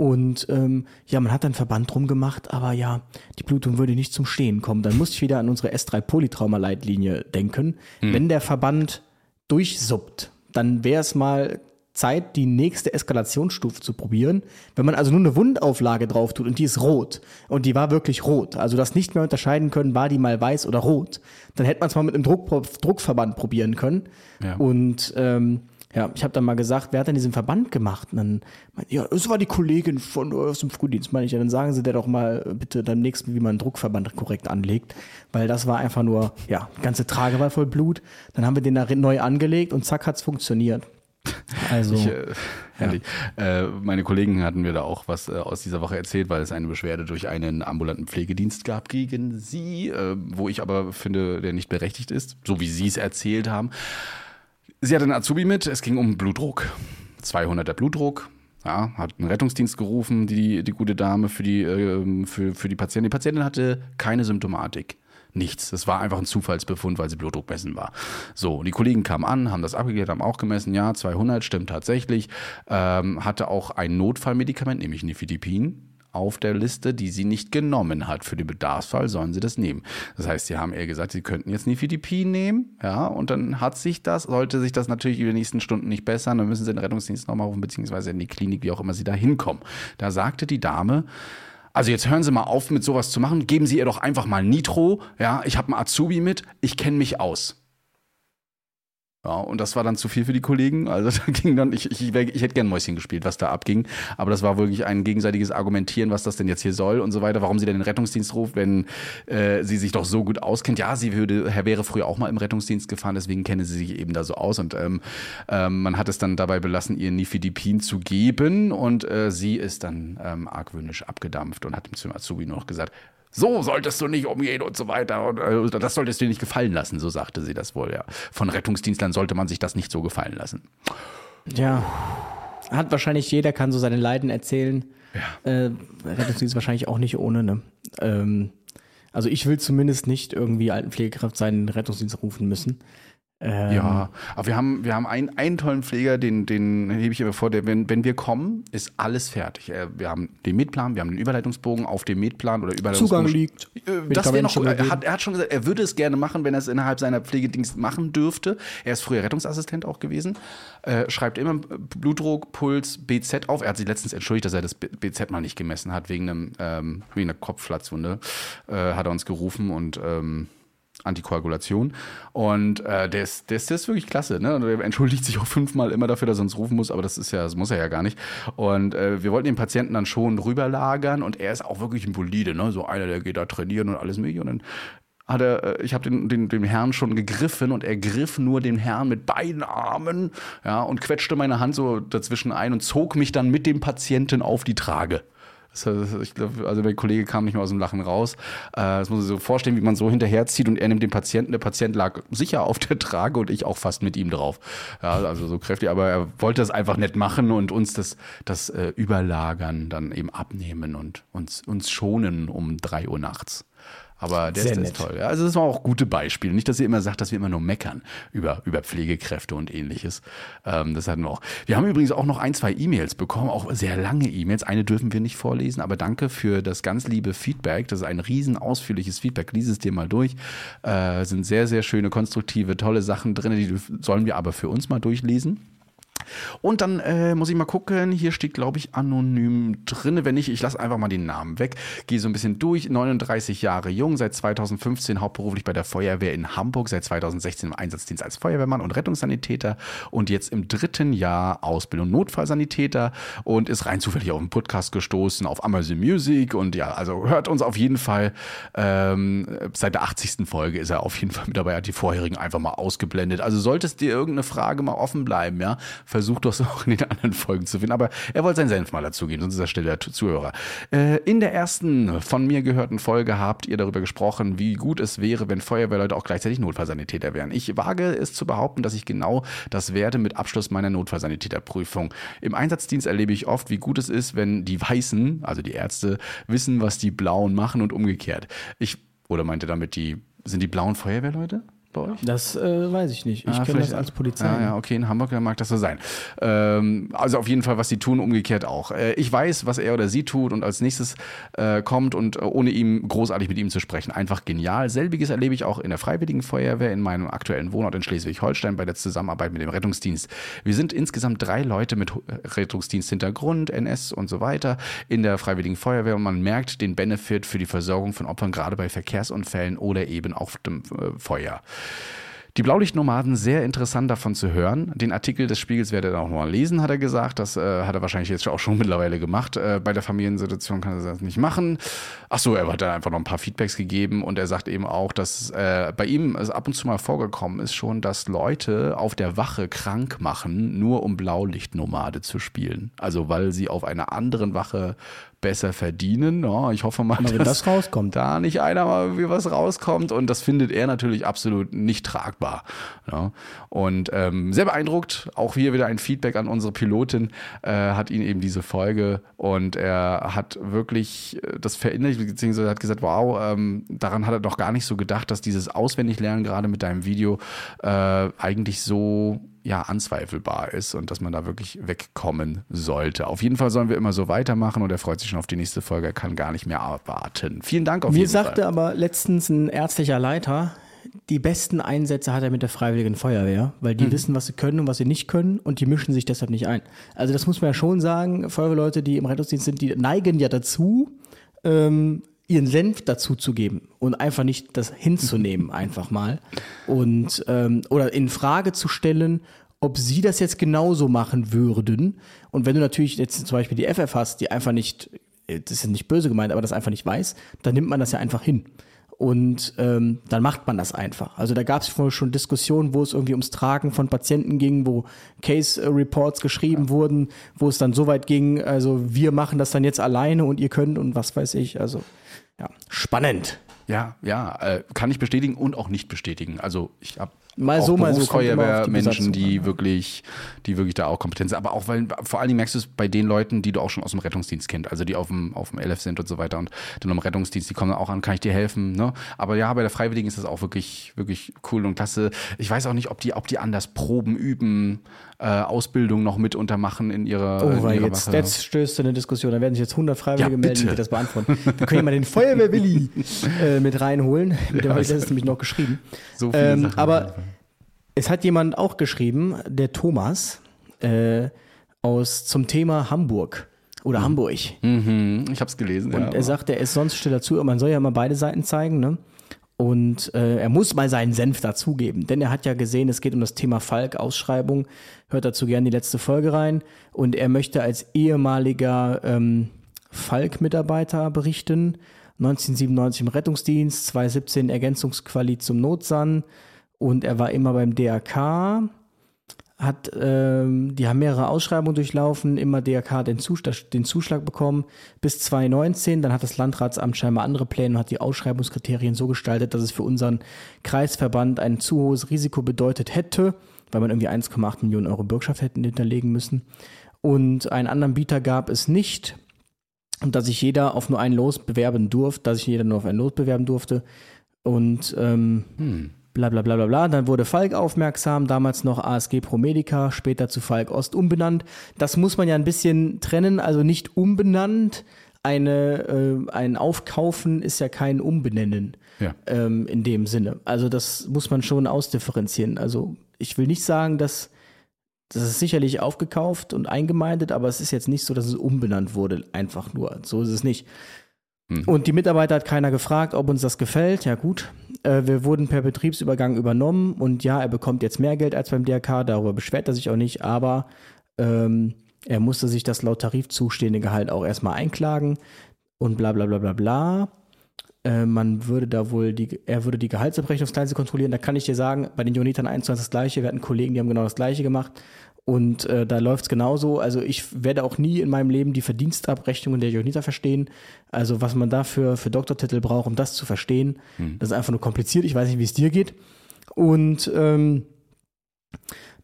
Und ähm, ja, man hat dann Verband drum gemacht, aber ja, die Blutung würde nicht zum Stehen kommen. Dann musste ich wieder an unsere S3 Polytrauma-Leitlinie denken. Hm. Wenn der Verband durchsuppt, dann wäre es mal Zeit, die nächste Eskalationsstufe zu probieren. Wenn man also nur eine Wundauflage drauf tut und die ist rot und die war wirklich rot, also das nicht mehr unterscheiden können, war die mal weiß oder rot, dann hätte man es mal mit einem Druck, Druckverband probieren können. Ja. Und ähm, ja, ich habe dann mal gesagt, wer hat denn diesen Verband gemacht? Und dann, meinte, ja, es war die Kollegin von aus dem Frühdienst, meine ich. Ja, dann sagen Sie der doch mal bitte beim nächsten, wie man einen Druckverband korrekt anlegt, weil das war einfach nur, ja, die ganze Trage war voll Blut. Dann haben wir den da neu angelegt und zack hat's funktioniert. [LAUGHS] Also, Ich, äh, herrlich. Äh, meine Kollegen hatten mir da auch was äh, aus dieser Woche erzählt, weil es eine Beschwerde durch einen ambulanten Pflegedienst gab gegen sie, äh, wo ich aber finde, der nicht berechtigt ist, so wie sie es erzählt haben. Sie hatte einen Azubi mit, es ging um Blutdruck. 200er Blutdruck. Ja, hat einen Rettungsdienst gerufen, die, die gute Dame für die, ähm, für, für die Patientin. Die Patientin hatte keine Symptomatik. Nichts. Das war einfach ein Zufallsbefund, weil sie Blutdruck messen war. So, die Kollegen kamen an, haben das abgeklärt, haben auch gemessen, ja, 200 stimmt tatsächlich. Ähm, hatte auch ein Notfallmedikament, nämlich Nifedipin, auf der Liste, die sie nicht genommen hat. Für den Bedarfsfall sollen sie das nehmen. Das heißt, sie haben ihr gesagt, sie könnten jetzt Nifedipin nehmen, ja, und dann hat sich das, sollte sich das natürlich über die nächsten Stunden nicht bessern, dann müssen sie den Rettungsdienst nochmal rufen, beziehungsweise in die Klinik, wie auch immer sie da hinkommen. Da sagte die Dame, also jetzt hören Sie mal auf, mit sowas zu machen. Geben Sie ihr doch einfach mal Nitro. Ja, ich habe einen Azubi mit. Ich kenne mich aus. Ja, und das war dann zu viel für die Kollegen. Also [LAUGHS] da ging dann, ich, ich, ich hätte gern Mäuschen gespielt, was da abging. Aber das war wirklich ein gegenseitiges Argumentieren, was das denn jetzt hier soll und so weiter, warum sie denn den Rettungsdienst ruft, wenn äh, sie sich doch so gut auskennt. Ja, sie würde, Herr wäre früher auch mal im Rettungsdienst gefahren, deswegen kenne sie sich eben da so aus. Und ähm, ähm, man hat es dann dabei belassen, ihr Nifedipin zu geben. Und äh, sie ist dann ähm, argwöhnisch abgedampft und hat zum Azubi nur noch gesagt, so solltest du nicht umgehen und so weiter. Und äh, das solltest du dir nicht gefallen lassen, so sagte sie das wohl, ja. Von Rettungsdienstlern sollte man sich das nicht so gefallen lassen. ja, hat wahrscheinlich jeder, kann so seine Leiden erzählen. Äh, Rettungsdienst wahrscheinlich auch nicht ohne, ne? Ähm, also ich will zumindest nicht irgendwie Altenpflegekraft seinen Rettungsdienst rufen müssen. Ähm, Ja, aber wir haben, wir haben einen, einen tollen Pfleger, den, den hebe ich immer vor, der, wenn, wenn wir kommen, ist alles fertig. Wir haben den Metplan, wir haben den Überleitungsbogen auf dem Metplan oder Überleitungsbogen. Zugang liegt. Äh, Das wäre noch, er hat, er hat schon gesagt, er würde es gerne machen, wenn er es innerhalb seiner Pflegedienst machen dürfte. Er ist früher Rettungsassistent auch gewesen. Äh, schreibt immer Blutdruck, Puls, BZ auf. Er hat sich letztens entschuldigt, dass er das BZ mal nicht gemessen hat, wegen, einem, ähm, wegen einer Kopfplatzwunde. Äh, hat er uns gerufen und ähm, Antikoagulation. Und äh, der, ist, der, ist, der ist wirklich klasse. Ne? Und Er entschuldigt sich auch fünfmal immer dafür, dass er uns rufen muss, aber das ist ja, das muss er ja gar nicht. Und äh, wir wollten den Patienten dann schon rüberlagern und er ist auch wirklich ein Bolide, ne? So einer, der geht da trainieren und alles mögliche. Und dann hat er, äh, ich habe den, den, den Herrn schon gegriffen und er griff nur den Herrn mit beiden Armen, ja, und quetschte meine Hand so dazwischen ein und zog mich dann mit dem Patienten auf die Trage. Ich glaub, also der Kollege kam nicht mehr aus dem Lachen raus. Äh, das muss sich so vorstellen, wie man so hinterherzieht und er nimmt den Patienten. Der Patient lag sicher auf der Trage und ich auch fast mit ihm drauf. Ja, also so kräftig, aber er wollte das einfach nicht machen und uns das, das äh, Überlagern dann eben abnehmen und uns, uns schonen um drei Uhr nachts. Aber der Sehr ist, der ist toll. Ja, also das waren auch gute Beispiele. Nicht, dass ihr immer sagt, dass wir immer nur meckern über, über Pflegekräfte und ähnliches. Ähm, das hatten wir auch. Wir haben übrigens auch noch ein, zwei E-Mails bekommen, auch sehr lange E-Mails. Eine dürfen wir nicht vorlesen, aber danke für das ganz liebe Feedback. Das ist ein riesen ausführliches Feedback. Lies es dir mal durch. Äh, sind sehr, sehr schöne, konstruktive, tolle Sachen drin. Die sollen wir aber für uns mal durchlesen. Und dann äh, muss ich mal gucken, hier steht, glaube ich, anonym drin. Wenn nicht, ich lasse einfach mal den Namen weg. Gehe so ein bisschen durch. 39 Jahre jung, seit 2015 hauptberuflich bei der Feuerwehr in Hamburg, seit 2016 im Einsatzdienst als Feuerwehrmann und Rettungssanitäter und jetzt im dritten Jahr Ausbildung Notfallsanitäter und ist rein zufällig auf einen Podcast gestoßen, auf Amazon Music und ja, also hört uns auf jeden Fall. Ähm, seit der 80. Folge ist er auf jeden Fall mit dabei, hat die vorherigen einfach mal ausgeblendet. Also solltest dir irgendeine Frage mal offen bleiben, ja, versuch das auch in den anderen Folgen zu finden. Aber er wollte seinen Senf mal dazugeben, sonst ist er stiller Zuhörer. Äh, in der ersten von mir gehörten Folge habt ihr darüber gesprochen, wie gut es wäre, wenn Feuerwehrleute auch gleichzeitig Notfallsanitäter wären. Ich wage es zu behaupten, dass ich genau das werde mit Abschluss meiner Notfallsanitäterprüfung. Im Einsatzdienst erlebe ich oft, wie gut es ist, wenn die Weißen, also die Ärzte, wissen, was die Blauen machen und umgekehrt. Ich, oder meinte damit die, sind die blauen Feuerwehrleute? Bei euch? Das äh, weiß ich nicht. Ich Ah, kenne das als Polizei. Ja, ja, okay, in Hamburg mag das so sein. Ähm, also auf jeden Fall, was sie tun, umgekehrt auch. Äh, ich weiß, was er oder sie tut und als nächstes äh, kommt und äh, ohne ihm großartig mit ihm zu sprechen. Einfach genial. Selbiges erlebe ich auch in der Freiwilligen Feuerwehr in meinem aktuellen Wohnort in Schleswig-Holstein bei der Zusammenarbeit mit dem Rettungsdienst. Wir sind insgesamt drei Leute mit Rettungsdiensthintergrund, NS und so weiter in der Freiwilligen Feuerwehr und man merkt den Benefit für die Versorgung von Opfern gerade bei Verkehrsunfällen oder eben auf dem äh, Feuer. Die Blaulichtnomaden, sehr interessant davon zu hören. Den Artikel des Spiegels werdet ihr auch noch mal lesen, hat er gesagt. Das äh, hat er wahrscheinlich jetzt auch schon [LAUGHS] mittlerweile gemacht. Äh, bei der Familiensituation kann er das nicht machen. Ach so, er hat da einfach noch ein paar Feedbacks gegeben und er sagt eben auch, dass äh, bei ihm es ab und zu mal vorgekommen ist schon, dass Leute auf der Wache krank machen, nur um Blaulichtnomade zu spielen. Also weil sie auf einer anderen Wache besser verdienen. Ja, ich hoffe mal, Aber wenn dass das rauskommt. da nicht einer mal irgendwie was rauskommt und das findet er natürlich absolut nicht tragbar. Ja. Und ähm, sehr beeindruckt, auch hier wieder ein Feedback an unsere Pilotin, äh, hat ihn eben diese Folge und er hat wirklich äh, das verinnerlicht, beziehungsweise hat gesagt, wow, ähm, daran hat er doch gar nicht so gedacht, dass dieses Auswendiglernen gerade mit deinem Video äh, eigentlich so ja, anzweifelbar ist und dass man da wirklich wegkommen sollte. Auf jeden Fall sollen wir immer so weitermachen und er freut sich schon auf die nächste Folge. Er kann gar nicht mehr erwarten. Vielen Dank auf Mir jeden sagte Fall. aber letztens ein ärztlicher Leiter, die besten Einsätze hat er mit der Freiwilligen Feuerwehr, weil Mhm. die wissen, was sie können und was sie nicht können und die mischen sich deshalb nicht ein. Also das muss man ja schon sagen, Feuerwehrleute, die im Rettungsdienst sind, die neigen ja dazu, ähm, ihren Senf dazu zu geben und einfach nicht das hinzunehmen, [LAUGHS] einfach mal. Und ähm, oder in Frage zu stellen, ob sie das jetzt genauso machen würden. Und wenn du natürlich jetzt zum Beispiel die FF hast, die einfach nicht, äh, das ist nicht böse gemeint, aber das einfach nicht weiß, dann nimmt man das ja einfach hin. Und ähm, dann macht man das einfach. Also da gab es vorher schon Diskussionen, wo es irgendwie ums Tragen von Patienten ging, wo Case-Reports geschrieben wurden, wo es dann so weit ging, also wir machen das dann jetzt alleine und ihr könnt und was weiß ich. Also ja, spannend. Ja, ja, äh, kann ich bestätigen und auch nicht bestätigen. Also ich habe Mal auch so, mal so, die Besatzung die wirklich, die wirklich da auch Kompetenz, aber auch weil vor allen Dingen merkst du es bei den Leuten, die du auch schon aus dem Rettungsdienst kennst, also die auf dem auf dem LF sind und so weiter und dann im Rettungsdienst, die kommen auch an, kann ich dir helfen, ne? Aber ja, bei der Freiwilligen ist das auch wirklich wirklich cool und klasse. Ich weiß auch nicht, ob die ob die anders proben, üben, äh, Ausbildung noch mit untermachen in ihrer, Oh, in weil ihrer jetzt, Wache. jetzt stößt du eine Diskussion. Da werden sich jetzt 100 Freiwillige Ja, melden, die das beantworten. Wir können ja mal den Feuerwehr-Willi [LAUGHS] äh, mit reinholen. Mit dem habe ich also- letztens nämlich noch geschrieben. So viele ähm, Sachen aber es hat jemand auch geschrieben, der Thomas, äh, aus, zum Thema Hamburg oder Hamburg. Mhm, ich habe es gelesen. Und ja, er sagt, er ist sonst stiller zu, man soll ja immer beide Seiten zeigen, ne? Und äh, er muss mal seinen Senf dazugeben, denn er hat ja gesehen, es geht um das Thema Falk, Ausschreibung. Hört dazu gerne die letzte Folge rein. Und er möchte als ehemaliger ähm, Falk-Mitarbeiter berichten. 1997 im Rettungsdienst, 2017 Ergänzungsquali zum Notsan und er war immer beim DRK hat, ähm, die haben mehrere Ausschreibungen durchlaufen, immer DRK den, Zuschlag, den Zuschlag bekommen bis 2019. Dann hat das Landratsamt scheinbar andere Pläne und hat die Ausschreibungskriterien so gestaltet, dass es für unseren Kreisverband ein zu hohes Risiko bedeutet hätte, weil man irgendwie 1,8 Millionen Euro Bürgschaft hätten hinterlegen müssen. Und einen anderen Bieter gab es nicht. Und dass sich jeder auf nur ein Los bewerben durfte, dass sich jeder nur auf ein Los bewerben durfte. Und ähm, bla bla bla bla bla. Dann wurde Falk aufmerksam, damals noch ASG Promedica, später zu Falk Ost umbenannt. Das muss man ja ein bisschen trennen, also nicht umbenannt. Eine, äh, ein Aufkaufen ist ja kein Umbenennen Ja. ähm, in dem Sinne. Also das muss man schon ausdifferenzieren. Also ich will nicht sagen, dass das ist sicherlich aufgekauft und eingemeindet, aber es ist jetzt nicht so, dass es umbenannt wurde, einfach nur. So ist es nicht. Und die Mitarbeiter hat keiner gefragt, ob uns das gefällt. Ja gut, äh, wir wurden per Betriebsübergang übernommen und ja, er bekommt jetzt mehr Geld als beim DRK, darüber beschwert er sich auch nicht, aber ähm, er musste sich das laut Tarif zustehende Gehalt auch erstmal einklagen und bla bla bla bla bla. Äh, man würde da wohl die, er würde die Gehaltsabrechnungsgleise kontrollieren. Da kann ich dir sagen, bei den Jonitern 1 zu 1 das gleiche. Wir hatten Kollegen, die haben genau das gleiche gemacht. Und äh, da läuft es genauso. Also ich werde auch nie in meinem Leben die Verdienstabrechnungen der Joniter verstehen. Also was man dafür für Doktortitel braucht, um das zu verstehen, das ist einfach nur kompliziert. Ich weiß nicht, wie es dir geht. Und ähm,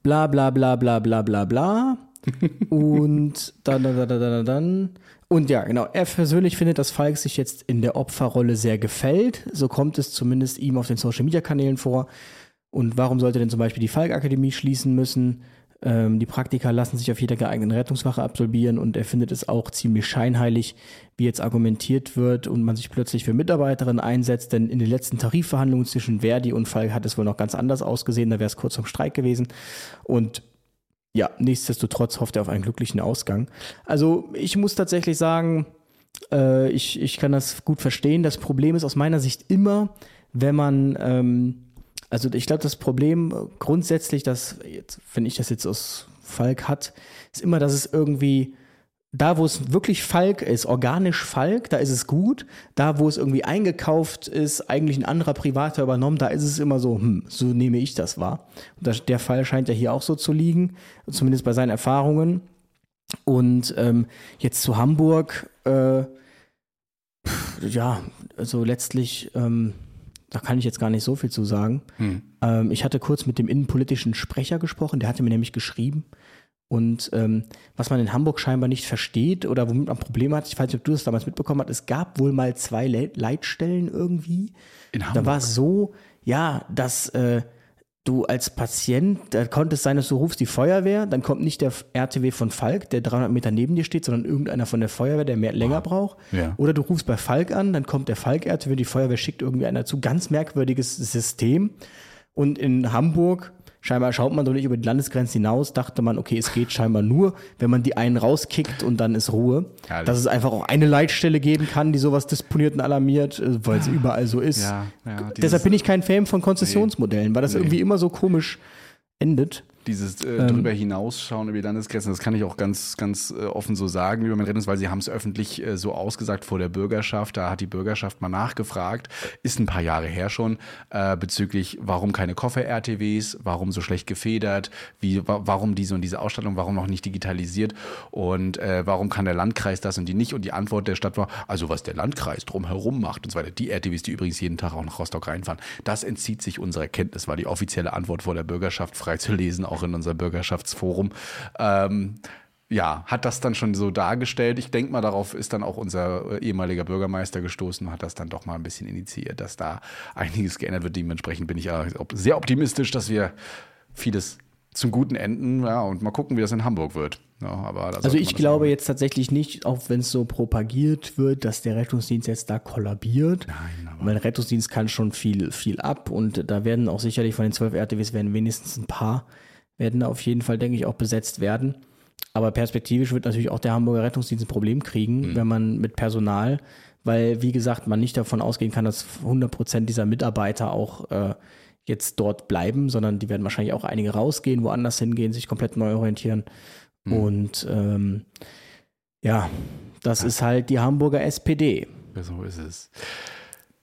bla bla bla bla bla bla bla. [LAUGHS] und dann, dann, dann, dann, dann. Und ja, genau. Er persönlich findet, dass Falk sich jetzt in der Opferrolle sehr gefällt. So kommt es zumindest ihm auf den Social Media Kanälen vor. Und warum sollte denn zum Beispiel die Falk-Akademie schließen müssen? Ähm, die Praktika lassen sich auf jeder geeigneten Rettungswache absolvieren und er findet es auch ziemlich scheinheilig, wie jetzt argumentiert wird und man sich plötzlich für Mitarbeiterinnen einsetzt, denn in den letzten Tarifverhandlungen zwischen Verdi und Falk hat es wohl noch ganz anders ausgesehen, da wäre es kurz zum Streik gewesen und ja, nichtsdestotrotz hofft er auf einen glücklichen Ausgang. Also ich muss tatsächlich sagen, äh, ich, ich kann das gut verstehen. Das Problem ist aus meiner Sicht immer, wenn man, ähm, also ich glaube, das Problem grundsätzlich, dass, jetzt, wenn ich das jetzt aus Falk hat, ist immer, dass es irgendwie, da wo es wirklich Falk ist, organisch Falk, da ist es gut. Da wo es irgendwie eingekauft ist, eigentlich ein anderer Privater übernommen, da ist es immer so, hm, so nehme ich das wahr. Und der Fall scheint ja hier auch so zu liegen, zumindest bei seinen Erfahrungen. Und ähm, jetzt zu Hamburg, äh, ja, also letztlich, ähm, da kann ich jetzt gar nicht so viel zu sagen. Ähm, ich hatte kurz mit dem innenpolitischen Sprecher gesprochen, der hatte mir nämlich geschrieben. Und ähm, was man in Hamburg scheinbar nicht versteht oder womit man Probleme hat, ich weiß nicht, ob du das damals mitbekommen hast, es gab wohl mal zwei Le Leitstellen irgendwie. In Da Hamburg? war es so, ja, dass äh, du als Patient, da konnte es sein, dass du rufst die Feuerwehr, dann kommt nicht der RTW von Falk, der 300 Meter neben dir steht, sondern irgendeiner von der Feuerwehr, der mehr länger braucht. Ja. Oder du rufst bei Falk an, dann kommt der Falk-RTW, die Feuerwehr schickt irgendwie einer zu. Ganz merkwürdiges System. Und in Hamburg, scheinbar schaut man doch nicht über die Landesgrenzen hinaus, dachte man, okay, es geht scheinbar nur, wenn man die einen rauskickt und dann ist Ruhe. Herrlich. Dass es einfach auch eine Leitstelle geben kann, die sowas disponiert und alarmiert, äh, weil es überall so ist. Ja, ja, Deshalb bin ich kein Fan von Konzessionsmodellen, weil das Nee. irgendwie immer so komisch endet. Dieses äh, Ähm. drüber hinausschauen über die Landesgrenzen, das kann ich auch ganz, ganz äh, offen so sagen über mein Rettungsdienst, weil sie haben es öffentlich äh, so ausgesagt vor der Bürgerschaft. Da hat die Bürgerschaft mal nachgefragt, ist ein paar Jahre her schon, äh, bezüglich, warum keine Koffer-RTWs, warum so schlecht gefedert, wie, wa warum diese und diese Ausstattung, warum noch nicht digitalisiert und äh, warum kann der Landkreis das und die nicht. Und die Antwort der Stadt war, also was der Landkreis drumherum macht und so weiter. Die RTWs, die übrigens jeden Tag auch nach Rostock reinfahren, das entzieht sich unserer Kenntnis, war die offizielle Antwort vor der Bürgerschaft frei zu lesen, auch in unserem Bürgerschaftsforum. Ähm, ja, hat das dann schon so dargestellt. Ich denke mal, darauf ist dann auch unser äh, ehemaliger Bürgermeister gestoßen und hat das dann doch mal ein bisschen initiiert, dass da einiges geändert wird. Dementsprechend bin ich ja op- sehr optimistisch, dass wir vieles zum Guten enden ja, und mal gucken, wie das in Hamburg wird. Ja, Also ich glaube mal- jetzt tatsächlich nicht, auch wenn es so propagiert wird, dass der Rettungsdienst jetzt da kollabiert. Nein, aber. Weil Rettungsdienst kann schon viel, viel ab und da werden auch sicherlich von den zwölf RTWs werden wenigstens ein paar, werden da auf jeden Fall, denke ich, auch besetzt werden. Aber perspektivisch wird natürlich auch der Hamburger Rettungsdienst ein Problem kriegen, wenn man mit Personal, weil, wie gesagt, man nicht davon ausgehen kann, dass 100 Prozent dieser Mitarbeiter auch äh, jetzt dort bleiben, sondern die werden wahrscheinlich auch einige rausgehen, woanders hingehen, sich komplett neu orientieren. Und ähm, ja, das ist halt die Hamburger SPD. So ist es.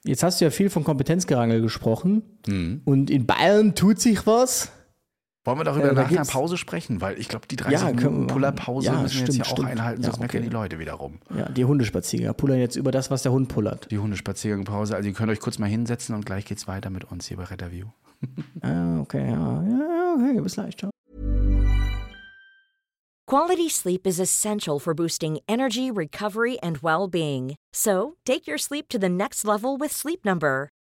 Jetzt hast du ja viel von Kompetenzgerangel gesprochen und in Bayern tut sich was. Wollen wir darüber Äh, nach einer Pause sprechen? Weil ich glaube, die 30 Ja, Minuten. Pullerpause Ja, müssen wir stimmt, jetzt hier auch stimmt. einhalten, Ja, sonst meckern okay. die Leute wiederum. Ja, die Hundespaziergänger pullern jetzt über das, was der Hund pullert. Die Hundespaziergangpause. Also ihr könnt euch kurz mal hinsetzen und gleich geht's weiter mit uns hier bei Retterview. [LAUGHS] Ah, okay, ja, ja, okay, bis gleich, ciao. Quality sleep is essential for boosting energy, recovery, and well being. So, take your sleep to the next level with Sleep Number.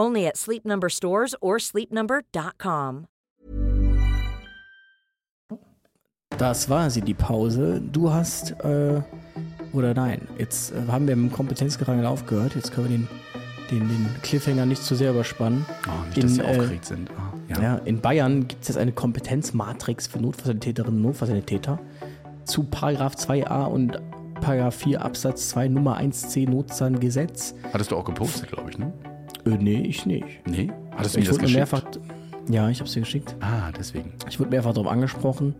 Only at Sleep Number stores or sleepnumber.com. Das war sie, die Pause. Du hast, äh, oder nein, jetzt äh, haben wir im Kompetenzgerangel aufgehört. Jetzt können wir den, den, den Cliffhanger nicht zu sehr überspannen. Oh, nicht, dass In, sie äh, aufgeregt sind. Ah, ja. Ja, in Bayern gibt es jetzt eine Kompetenzmatrix für Notfallsanitäterinnen und Notfallsanitäter zu Paragraph 2a und Paragraph 4 Absatz 2 Nummer 1c Notzahngesetz. Hattest du auch gepostet, glaube ich, ne? Äh, nee, ich nicht. Nee? Hattest du mir ich das wurde geschickt? mehrfach. Ja, ich habe es dir geschickt. Ah, deswegen. Ich wurde mehrfach darauf angesprochen.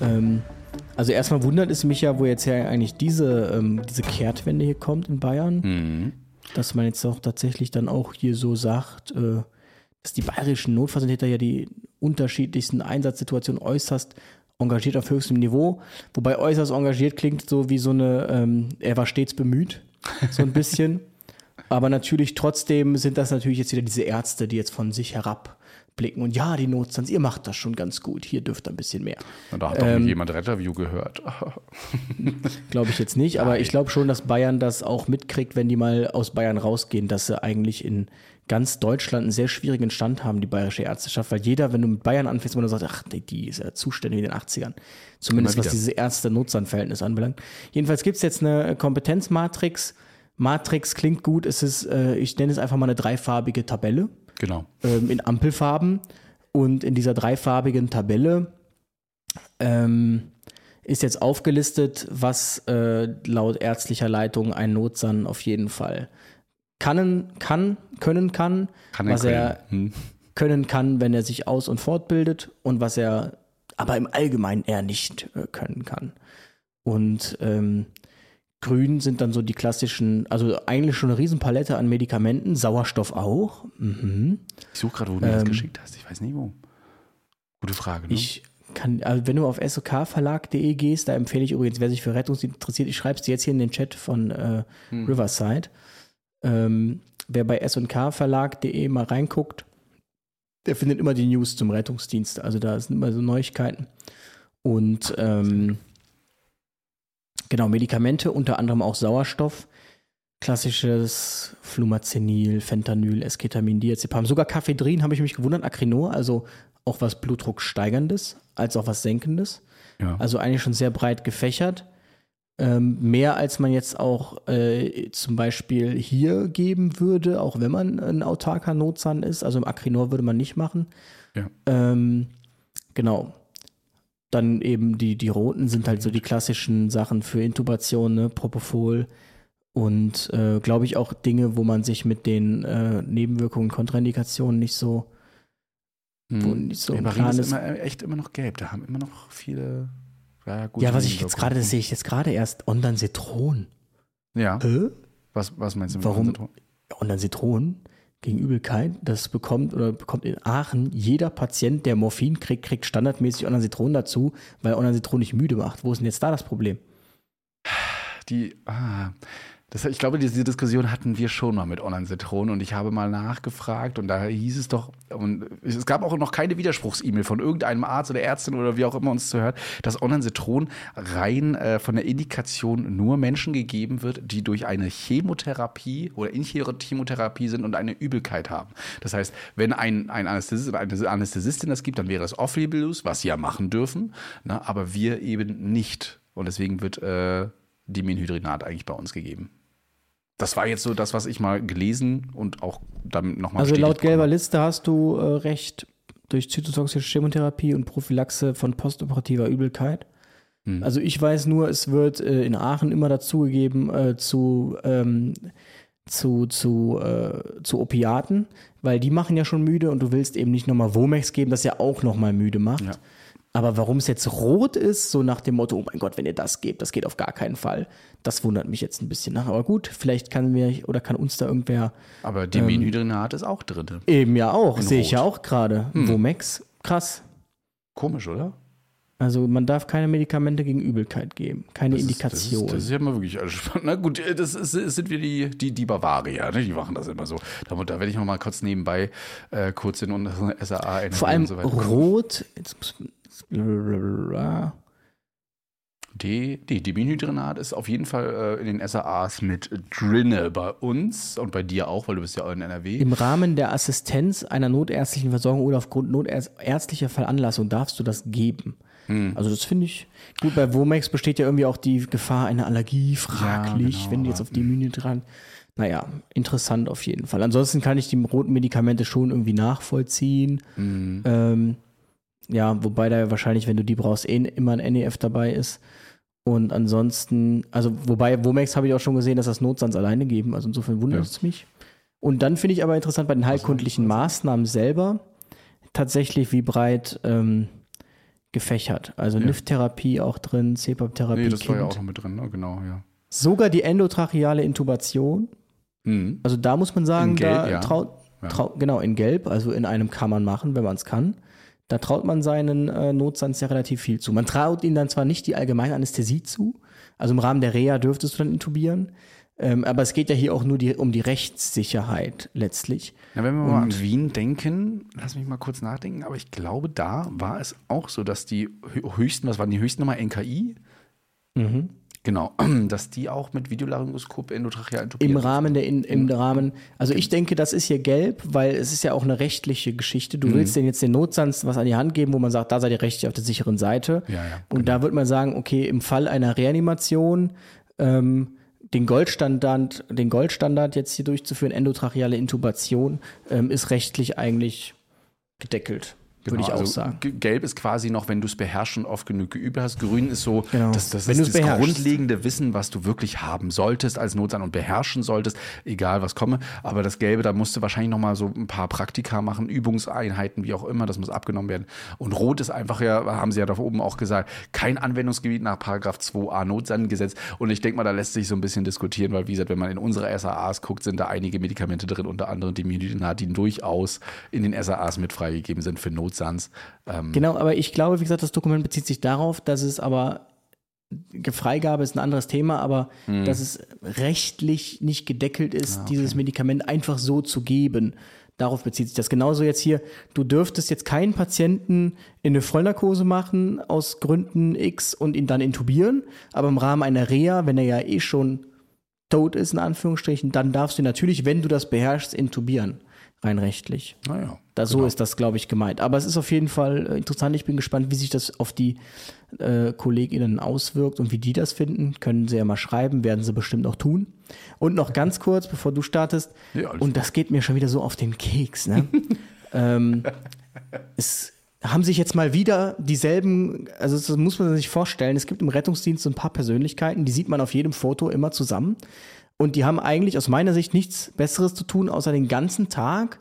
Ähm, also erstmal wundert es mich ja, wo jetzt ja eigentlich diese, ähm, diese Kehrtwende hier kommt in Bayern, Mhm. dass man jetzt auch tatsächlich dann auch hier so sagt, äh, dass die bayerischen Notfallsanitäter ja die unterschiedlichsten Einsatzsituationen äußerst engagiert auf höchstem Niveau, wobei äußerst engagiert klingt so wie so eine, ähm, er war stets bemüht, so ein bisschen. [LAUGHS] Aber natürlich trotzdem sind das natürlich jetzt wieder diese Ärzte, die jetzt von sich herabblicken und ja, die Notstands, ihr macht das schon ganz gut, hier dürft ihr ein bisschen mehr. Und da hat doch Ähm, jemand Retterview gehört. [LAUGHS] [LAUGHS] Glaube ich jetzt nicht, aber ich glaube schon, dass Bayern das auch mitkriegt, wenn die mal aus Bayern rausgehen, dass sie eigentlich in ganz Deutschland einen sehr schwierigen Stand haben, die bayerische Ärzteschaft, weil jeder, wenn du mit Bayern anfängst, man sagt, ach, die, ist ja Zustände wie in den 80ern. Zumindest was dieses Ärzte-Notstand-Verhältnis anbelangt. Jedenfalls gibt es jetzt eine Kompetenzmatrix. Matrix klingt gut, es ist, äh, ich nenne es einfach mal eine dreifarbige Tabelle genau. ähm, in Ampelfarben. Und in dieser dreifarbigen Tabelle ähm, ist jetzt aufgelistet, was äh, laut ärztlicher Leitung ein Notsan auf jeden Fall kann, kann, können kann, Kann er was er können. Hm. können kann, wenn er sich aus- und fortbildet und was er aber im Allgemeinen eher nicht äh, können kann. Und ähm, grün sind dann so die klassischen, also eigentlich schon eine Riesenpalette an Medikamenten, Sauerstoff auch. Mhm. Ich suche gerade, wo du mir das Ähm, geschickt hast. Ich weiß nicht wo. Gute Frage, ne? Ich kann, also wenn du auf sokverlag.de gehst, da empfehle ich übrigens, wer sich für Rettungsdienst interessiert, ich schreibe es dir jetzt hier in den Chat von äh, Hm. Riverside. Ähm, wer bei snkverlag.de mal reinguckt, der findet immer die News zum Rettungsdienst. Also da sind immer so Neuigkeiten. Und ähm, genau, Medikamente, unter anderem auch Sauerstoff. Klassisches Flumazenil, Fentanyl, Esketamin, Diazepam, sogar Caphedrin habe ich mich gewundert, Acrinor, also auch was Blutdruck steigerndes, als auch was senkendes. ja. Also eigentlich schon sehr breit gefächert. Ähm, mehr als man jetzt auch äh, zum Beispiel hier geben würde, auch wenn man ein autarker Notzahn ist. Also im Acrinor würde man nicht machen. Ja. Ähm, genau. Dann eben die, die roten sind halt so die klassischen Sachen für Intubation, ne? Propofol und äh, glaube ich auch Dinge, wo man sich mit den äh, Nebenwirkungen, Kontraindikationen nicht so Hm. wo nicht so Plan ist ist. immer, äh, echt immer noch gelb. Da haben immer noch viele. Ja, Ja, was ich jetzt gerade, das sehe ich jetzt gerade erst, Ondern-Zitron. Ja. Hä? Was, was meinst du mit Warum? Konzentration? Gegen Übelkeit, das bekommt oder bekommt in Aachen jeder Patient, der Morphin kriegt, kriegt standardmäßig Ondern-Zitron dazu, weil Ondern-Zitron nicht müde macht. Wo ist denn jetzt da das Problem? Die, ah, das, ich glaube, diese Diskussion hatten wir schon mal mit Online-Zitron und ich habe mal nachgefragt und da hieß es doch, und es gab auch noch keine Widerspruchs-E-Mail von irgendeinem Arzt oder Ärztin oder wie auch immer uns zuhört, dass Online-Zitron rein äh, von der Indikation nur Menschen gegeben wird, die durch eine Chemotherapie oder in Chemotherapie sind und eine Übelkeit haben. Das heißt, wenn ein, ein Anästhesist oder eine Anästhesistin das gibt, dann wäre es Off-Label-Use, was sie ja machen dürfen, ne, aber wir eben nicht. Und deswegen wird äh, Dimenhydrinat eigentlich bei uns gegeben. Das war jetzt so das, was ich mal gelesen und auch damit nochmal Also laut gelber bekommen Liste hast du äh, recht durch zytotoxische Chemotherapie und Prophylaxe von postoperativer Übelkeit. Hm. Also ich weiß nur, es wird äh, in Aachen immer dazugegeben äh, zu, ähm, zu, zu, äh, zu Opiaten, weil die machen ja schon müde und du willst eben nicht nochmal Womex geben, das ja auch nochmal müde macht. Ja. Aber warum es jetzt rot ist, so nach dem Motto, oh mein Gott, wenn ihr das gebt, das geht auf gar keinen Fall. Das wundert mich jetzt ein bisschen nach. Aber gut, vielleicht kann mir oder kann uns da irgendwer Aber Dimenhydrinat ist auch drin. eben ja auch, sehe ich ja auch gerade. Womex, krass. Komisch, oder? Also man darf keine Medikamente gegen Übelkeit geben, keine Indikation. Das ist, das ist ja mal wirklich alles spannend. Na gut, äh, das, ist, das sind wir die, die, die Bavarier, ne? die machen das immer so. Da, da werde ich noch mal kurz nebenbei äh, kurz in unsere SAA Vor allem und so weiter. rot. Jetzt muss. Die, die Dimenhydrinat ist auf jeden Fall äh, in den SAAs mit drinne bei uns und bei dir auch, weil du bist ja auch in NRW. Im Rahmen der Assistenz einer notärztlichen Versorgung oder aufgrund notärztlicher Veranlassung darfst du das geben. Hm. Also das finde ich gut. Bei Womex besteht ja irgendwie auch die Gefahr einer Allergie, fraglich, genau, wenn du jetzt auf die Mühe dran. Naja, interessant auf jeden Fall. Ansonsten kann ich die roten Medikamente schon irgendwie nachvollziehen. Hm. Ähm, ja, wobei da wahrscheinlich, wenn du die brauchst, eh immer ein NEF dabei ist. Und ansonsten, also wobei Womex habe ich auch schon gesehen, dass das Notsans alleine geben. Also insofern wundert Ja. es mich. Und dann finde ich aber interessant bei den heilkundlichen Maßnahmen selber tatsächlich, wie breit ähm, gefächert. Also Ja. NIF-Therapie auch drin, CPAP-Therapie. Nee, das war ja Kind. auch noch mit drin, ne? genau, ja. Sogar die endotracheale Intubation. Mhm. Also da muss man sagen, In Gelb, da ja. traut, trau, genau, in Gelb, also in einem kann man machen, wenn man es kann. Da traut man seinen äh, Notsans ja relativ viel zu. Man traut ihnen dann zwar nicht die allgemeine Anästhesie zu, also im Rahmen der Reha dürftest du dann intubieren, ähm, aber es geht ja hier auch nur die, um die Rechtssicherheit letztlich. Na, wenn wir mal an Wien denken, lass mich mal kurz nachdenken, aber ich glaube, da war es auch so, dass die hö- höchsten, was waren die höchsten nochmal, NKI? Mhm. Genau, [CLEARS THROAT] dass die auch mit Videolaryngoskop endotracheal Im. Rahmen der, in, im Rahmen, also ich denke, das ist hier gelb, weil es ist ja auch eine rechtliche Geschichte. Mhm. Du willst denen jetzt den Notsans was an die Hand geben, wo man sagt, da seid ihr rechtlich auf der sicheren Seite. Ja, ja, Und da wird man sagen, okay, im Fall einer Reanimation, ähm, den Goldstandard, den Goldstandard jetzt hier durchzuführen, endotracheale Intubation, ähm, ist rechtlich eigentlich gedeckelt, würde Genau, ich auch also sagen. Gelb ist quasi noch, wenn du es beherrschst und oft genug geübt hast. Grün ist so, Genau. das, das Wenn ist du es das beherrschst. grundlegende Wissen, was du wirklich haben solltest als Notsan und beherrschen solltest, egal was komme. Aber das Gelbe, da musst du wahrscheinlich noch mal so ein paar Praktika machen, Übungseinheiten, wie auch immer, das muss abgenommen werden. Und Rot ist einfach ja, haben sie ja da oben auch gesagt, kein Anwendungsgebiet nach Paragraph 2a Notsangesetz. Und ich denke mal, da lässt sich so ein bisschen diskutieren, weil wie gesagt, wenn man in unsere SAAs guckt, sind da einige Medikamente drin, unter anderem die Midinat, die durchaus in den SAAs mit freigegeben sind für Notsans. Ähm, Genau, aber ich glaube, wie gesagt, das Dokument bezieht sich darauf, dass es aber Freigabe ist ein anderes Thema, aber Mhm. dass es rechtlich nicht gedeckelt Ah, ist, dieses Medikament einfach so zu geben. Darauf bezieht sich das. Genauso jetzt hier, du dürftest jetzt keinen Patienten in eine Vollnarkose machen aus Gründen X und ihn dann intubieren, aber im Rahmen einer Reha, wenn er ja eh schon tot ist, in Anführungsstrichen, dann darfst du ihn natürlich, wenn du das beherrschst, intubieren. Rein rechtlich. Naja. Da, So ist das, glaube ich, gemeint. Aber es ist auf jeden Fall äh, interessant. Ich bin gespannt, wie sich das auf die äh, KollegInnen auswirkt und wie die das finden. Können sie ja mal schreiben, werden sie bestimmt auch tun. Und noch ganz kurz, bevor du startest, Ja, und das geht mir schon wieder so auf den Keks, ne? [LAUGHS] ähm, es haben sich jetzt mal wieder dieselben, also das muss man sich vorstellen, es gibt im Rettungsdienst so ein paar Persönlichkeiten, die sieht man auf jedem Foto immer zusammen. Und die haben eigentlich aus meiner Sicht nichts Besseres zu tun, außer den ganzen Tag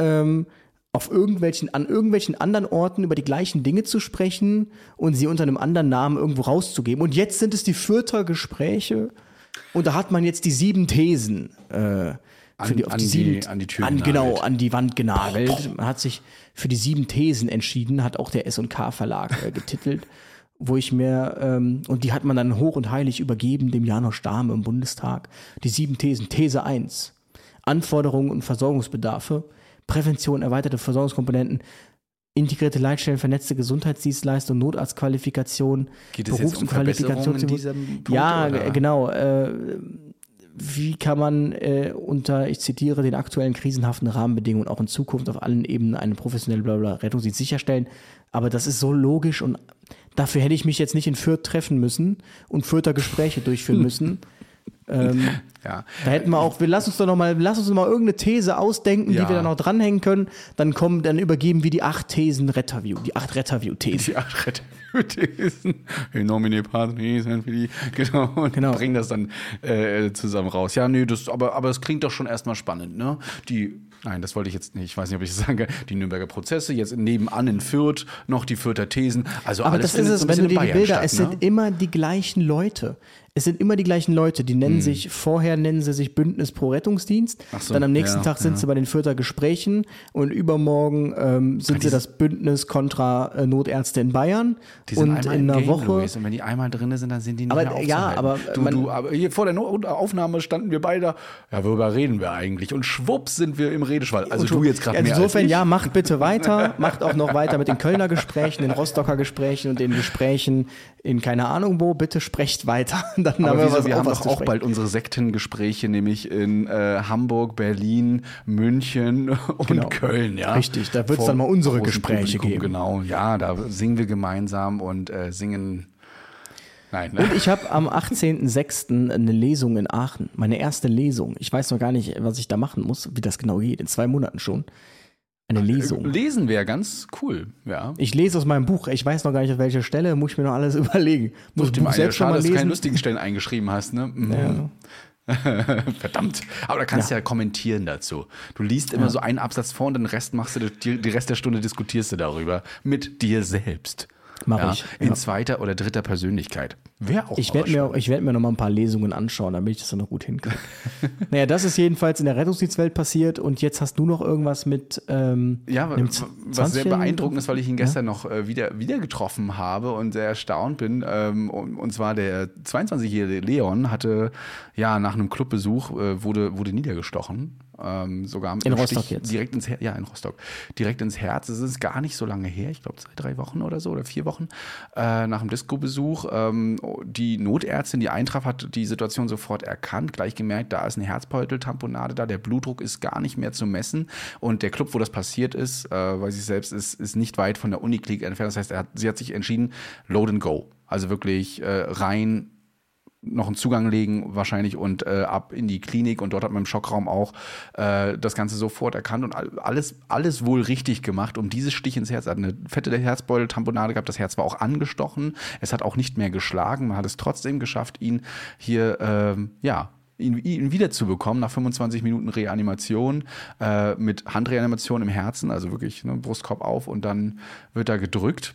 ähm, auf irgendwelchen, an irgendwelchen anderen Orten über die gleichen Dinge zu sprechen und sie unter einem anderen Namen irgendwo rauszugeben. Und jetzt sind es die Fürther Gespräche und da hat man jetzt die sieben Thesen äh, An- für die, auf die, die- sieben, an die Tür an, genau, an die Wand genagelt. Man hat sich für die sieben Thesen entschieden, hat auch der S&K Verlag äh, getitelt, [LAUGHS] wo ich mir, ähm, und die hat man dann hoch und heilig übergeben dem Janosch Dahme im Bundestag. Die sieben Thesen. These 1. Anforderungen und Versorgungsbedarfe, Prävention, erweiterte Versorgungskomponenten, integrierte Leitstellen, vernetzte Gesundheitsdienstleistung, Notarztqualifikation, Geht es jetzt um diesem Punkt, Ja, oder? genau. Äh, wie kann man äh, unter, ich zitiere, den aktuellen krisenhaften Rahmenbedingungen auch in Zukunft auf allen Ebenen einen professionellen Blabla Rettungsdienst sicherstellen? Aber das ist so logisch und dafür hätte ich mich jetzt nicht in Fürth treffen müssen und Fürther Gespräche durchführen [LAUGHS] müssen. ähm, Ja. da hätten wir auch, wir lass uns doch noch mal, lass uns noch mal irgendeine These ausdenken, Ja. die wir dann noch dranhängen können. Dann kommen, dann übergeben wir die acht Thesen Retterview, die acht Retterview-Thesen. Die acht Thesen. In nomine patris. Genau. Und Genau. bringen das dann äh, zusammen raus. Ja, nee, das, aber, aber es klingt doch schon erstmal spannend, ne? Die Nein, das wollte ich jetzt nicht. Ich weiß nicht, ob ich das sagen kann. Die Nürnberger Prozesse, jetzt nebenan in Fürth noch die Fürther Thesen. Also Aber alles das ist es, so wenn du dir die Bilder, statt, es ne? sind immer die gleichen Leute. Es sind immer die gleichen Leute, die nennen sich, vorher nennen sie sich Bündnis pro Rettungsdienst, Hm. So, dann am nächsten ja, Tag sind ja. sie bei den Fürther Gesprächen und übermorgen ähm, sind sie das Bündnis kontra äh, Notärzte in Bayern Die sind und in einer Game, Woche. Luis, und wenn die einmal drin sind, dann sind die nicht Aber, mehr ja, aber du, man- du, aber hier vor der no Aufnahme standen wir beide da. Ja, worüber reden wir eigentlich? Und schwupps sind wir im Redeschwall. Also du jetzt gerade Ja, mehr Insofern, als ich. ja, macht bitte weiter. macht auch noch weiter mit den Kölner Gesprächen, den Rostocker Gesprächen und den Gesprächen in keine Ahnung wo. Bitte sprecht weiter. Dann Aber haben wir, wieso, was, wir haben doch auch bald unsere Sektengespräche, nämlich in äh, Hamburg, Berlin, München [LAUGHS] und Genau. Köln. Ja? Richtig, da wird's Vor dann mal unsere Gespräche Publikum, geben. Genau, ja, da singen wir gemeinsam und äh, singen. Nein, ne? Und ich habe am 18.06. eine Lesung in Aachen. Meine erste Lesung. Ich weiß noch gar nicht, was ich da machen muss, wie das genau geht. In zwei Monaten schon. Eine Lesung. Lesen wäre ganz cool, ja. Ich lese aus meinem Buch. Ich weiß noch gar nicht, auf welcher Stelle. Muss ich mir noch alles [LAUGHS] überlegen. Muss Dem Buch selbst schon schade, mal dass du keine lesen. lustigen Stellen eingeschrieben hast, ne? Mhm. [LAUGHS] Verdammt. Aber da kannst du ja. kommentieren dazu. Du liest immer so einen Absatz vor und den Rest machst du, die, die Rest der Stunde diskutierst du darüber. Mit dir selbst. Mach ja, ich, In ja. zweiter oder dritter Persönlichkeit. Wäre auch Ich werde mir, ich werd mir noch mal ein paar Lesungen anschauen, damit ich das dann noch gut hinkriege. [LAUGHS] naja, das ist jedenfalls in der Rettungsdienstwelt passiert und jetzt hast du noch irgendwas mit ähm, Ja, was sehr 20-Jährigen? beeindruckend ist, weil ich ihn gestern noch äh, wieder, wieder getroffen habe und sehr erstaunt bin. Ähm, und, und zwar der 22-jährige Leon hatte ja nach einem Clubbesuch äh, wurde, wurde niedergestochen. Ähm, sogar am In Rostock Stich, jetzt? Direkt ins Herz, ja, in Rostock. Direkt ins Herz. Es ist gar nicht so lange her, ich glaube zwei, drei Wochen oder so oder vier Wochen äh, nach dem Disco-Besuch. Ähm, die Notärztin, die eintraf, hat die Situation sofort erkannt, gleich gemerkt, da ist eine Herzbeuteltamponade da, der Blutdruck ist gar nicht mehr zu messen und der Club, wo das passiert ist, äh, weiß ich selbst, ist, ist nicht weit von der Uniklinik entfernt. Das heißt, hat, sie hat sich entschieden, load and go. Also wirklich äh, rein noch einen Zugang legen wahrscheinlich und äh, ab in die Klinik und dort hat man im Schockraum auch äh, das Ganze sofort erkannt und all- alles, alles wohl richtig gemacht, um dieses Stich ins Herz. Er hat eine fette Herzbeuteltamponade gehabt, das Herz war auch angestochen, es hat auch nicht mehr geschlagen, man hat es trotzdem geschafft, ihn hier, ähm, ja, ihn, ihn wiederzubekommen nach 25 Minuten Reanimation äh, mit Handreanimation im Herzen, also wirklich ne, Brustkorb auf und dann wird er gedrückt.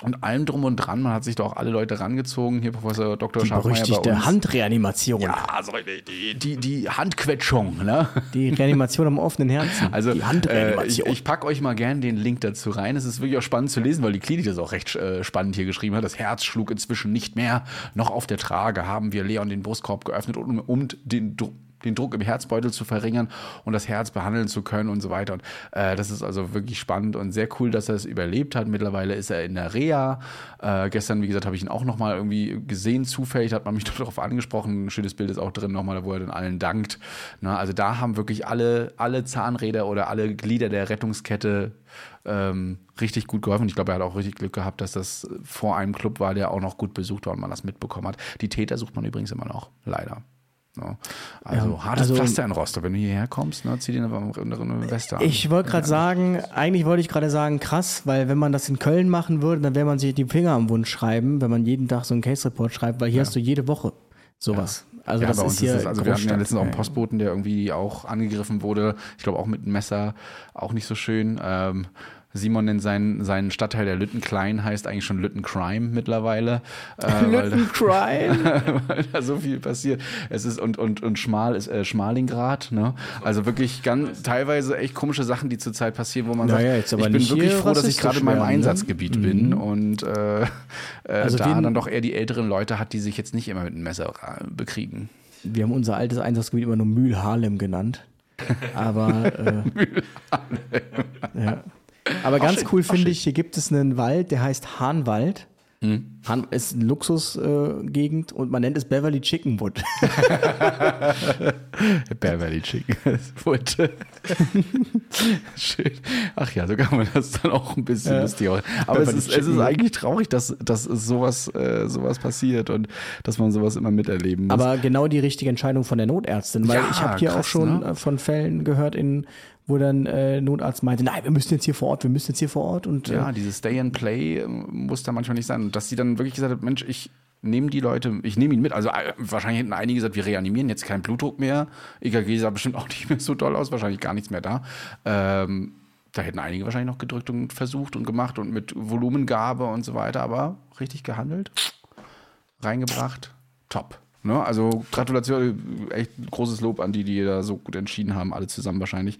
Und allem drum und dran, man hat sich da auch alle Leute rangezogen. Hier Professor Dr. Die berüchtigte. Handreanimation. Ja, also die, die, die Handquetschung, ne? Die Reanimation am offenen Herzen. Also die äh, ich, Handreanimation. ich packe euch mal gerne den Link dazu rein. Es ist wirklich auch spannend zu lesen, weil die Klinik das auch recht äh, spannend hier geschrieben hat. Das Herz schlug inzwischen nicht mehr. Noch auf der Trage haben wir Leon den Brustkorb geöffnet, um, um den Druck den Druck im Herzbeutel zu verringern und das Herz behandeln zu können und so weiter. Und äh, das ist also wirklich spannend und sehr cool, dass er es überlebt hat. Mittlerweile ist er in der Reha. Äh, gestern, wie gesagt, habe ich ihn auch nochmal irgendwie gesehen, zufällig, hat man mich [LAUGHS] darauf angesprochen. Ein schönes Bild ist auch drin nochmal, wo er dann allen dankt. Na, also da haben wirklich alle, alle Zahnräder oder alle Glieder der Rettungskette ähm, richtig gut geholfen. Ich glaube, er hat auch richtig Glück gehabt, dass das vor einem Club war, der auch noch gut besucht war und man das mitbekommen hat. Die Täter sucht man übrigens immer noch, leider. Ja. Also Ja, hartes also- Pflaster in Rostock. Wenn du hierher kommst, ne, zieh dir eine, eine, eine Weste an. Ich wollte gerade sagen, eigentlich wollte ich gerade sagen, krass, weil wenn man das in Köln machen würde, dann wäre man sich die Finger am Wunsch schreiben, wenn man jeden Tag so einen Case-Report schreibt, weil hier hast du jede Woche sowas. Also ja, das ist hier ist es, also wir hatten ja letztens auch einen Ja, ja. Postboten, der irgendwie auch angegriffen wurde. Ich glaube auch mit einem Messer, auch nicht so schön. Ähm, Simon nennt seinen, seinen Stadtteil, der Lüttenklein heißt, eigentlich schon Lüttencrime mittlerweile. [LAUGHS] Äh, weil, da, Lüttencrime. [LAUGHS] weil da so viel passiert. Es ist und, und, und schmal ist äh, Schmalingrad, ne? Also wirklich ganz teilweise echt komische Sachen, die zurzeit passieren, wo man Naja, sagt, jetzt aber ich bin wirklich froh, dass ich gerade in meinem ne? Einsatzgebiet bin und äh, äh, Also da dann doch eher die älteren Leute hat, die sich jetzt nicht immer mit einem Messer äh, bekriegen. Wir haben unser altes Einsatzgebiet immer nur Mühl Harlem genannt. [LAUGHS] Aber, äh, ja. Aber ganz cool finde ich, hier gibt es einen Wald, der heißt Hahnwald. Hm. Hahn ist eine Luxusgegend äh, und man nennt es Beverly Chickenwood. [LAUGHS] Beverly Chicken Wood. [LAUGHS] Schön. Ach ja, so kann man das dann auch ein bisschen lustig machen. Aber es ist, es ist eigentlich traurig, dass, dass sowas, äh, sowas passiert und dass man sowas immer miterleben muss. Aber genau die richtige Entscheidung von der Notärztin, weil Ja, ich habe hier krass, auch schon ne? äh, von Fällen gehört, in, wo dann äh, Notarzt meinte, nein, wir müssen jetzt hier vor Ort, wir müssen jetzt hier vor Ort und äh, ja, dieses Stay and Play ähm, muss da manchmal nicht sein. Und dass sie dann wirklich gesagt hat, Mensch, ich nehme die Leute, ich nehme ihn mit. Also äh, wahrscheinlich hätten einige gesagt, wir reanimieren jetzt keinen Blutdruck mehr. EKG sah bestimmt auch [LAUGHS] nicht mehr so toll aus, wahrscheinlich gar nichts mehr da. Ähm, da hätten einige wahrscheinlich noch gedrückt und versucht und gemacht und mit Volumengabe und so weiter, aber richtig gehandelt, reingebracht, top. Ne? Also Gratulation, echt großes Lob an die, die da so gut entschieden haben, alle zusammen wahrscheinlich.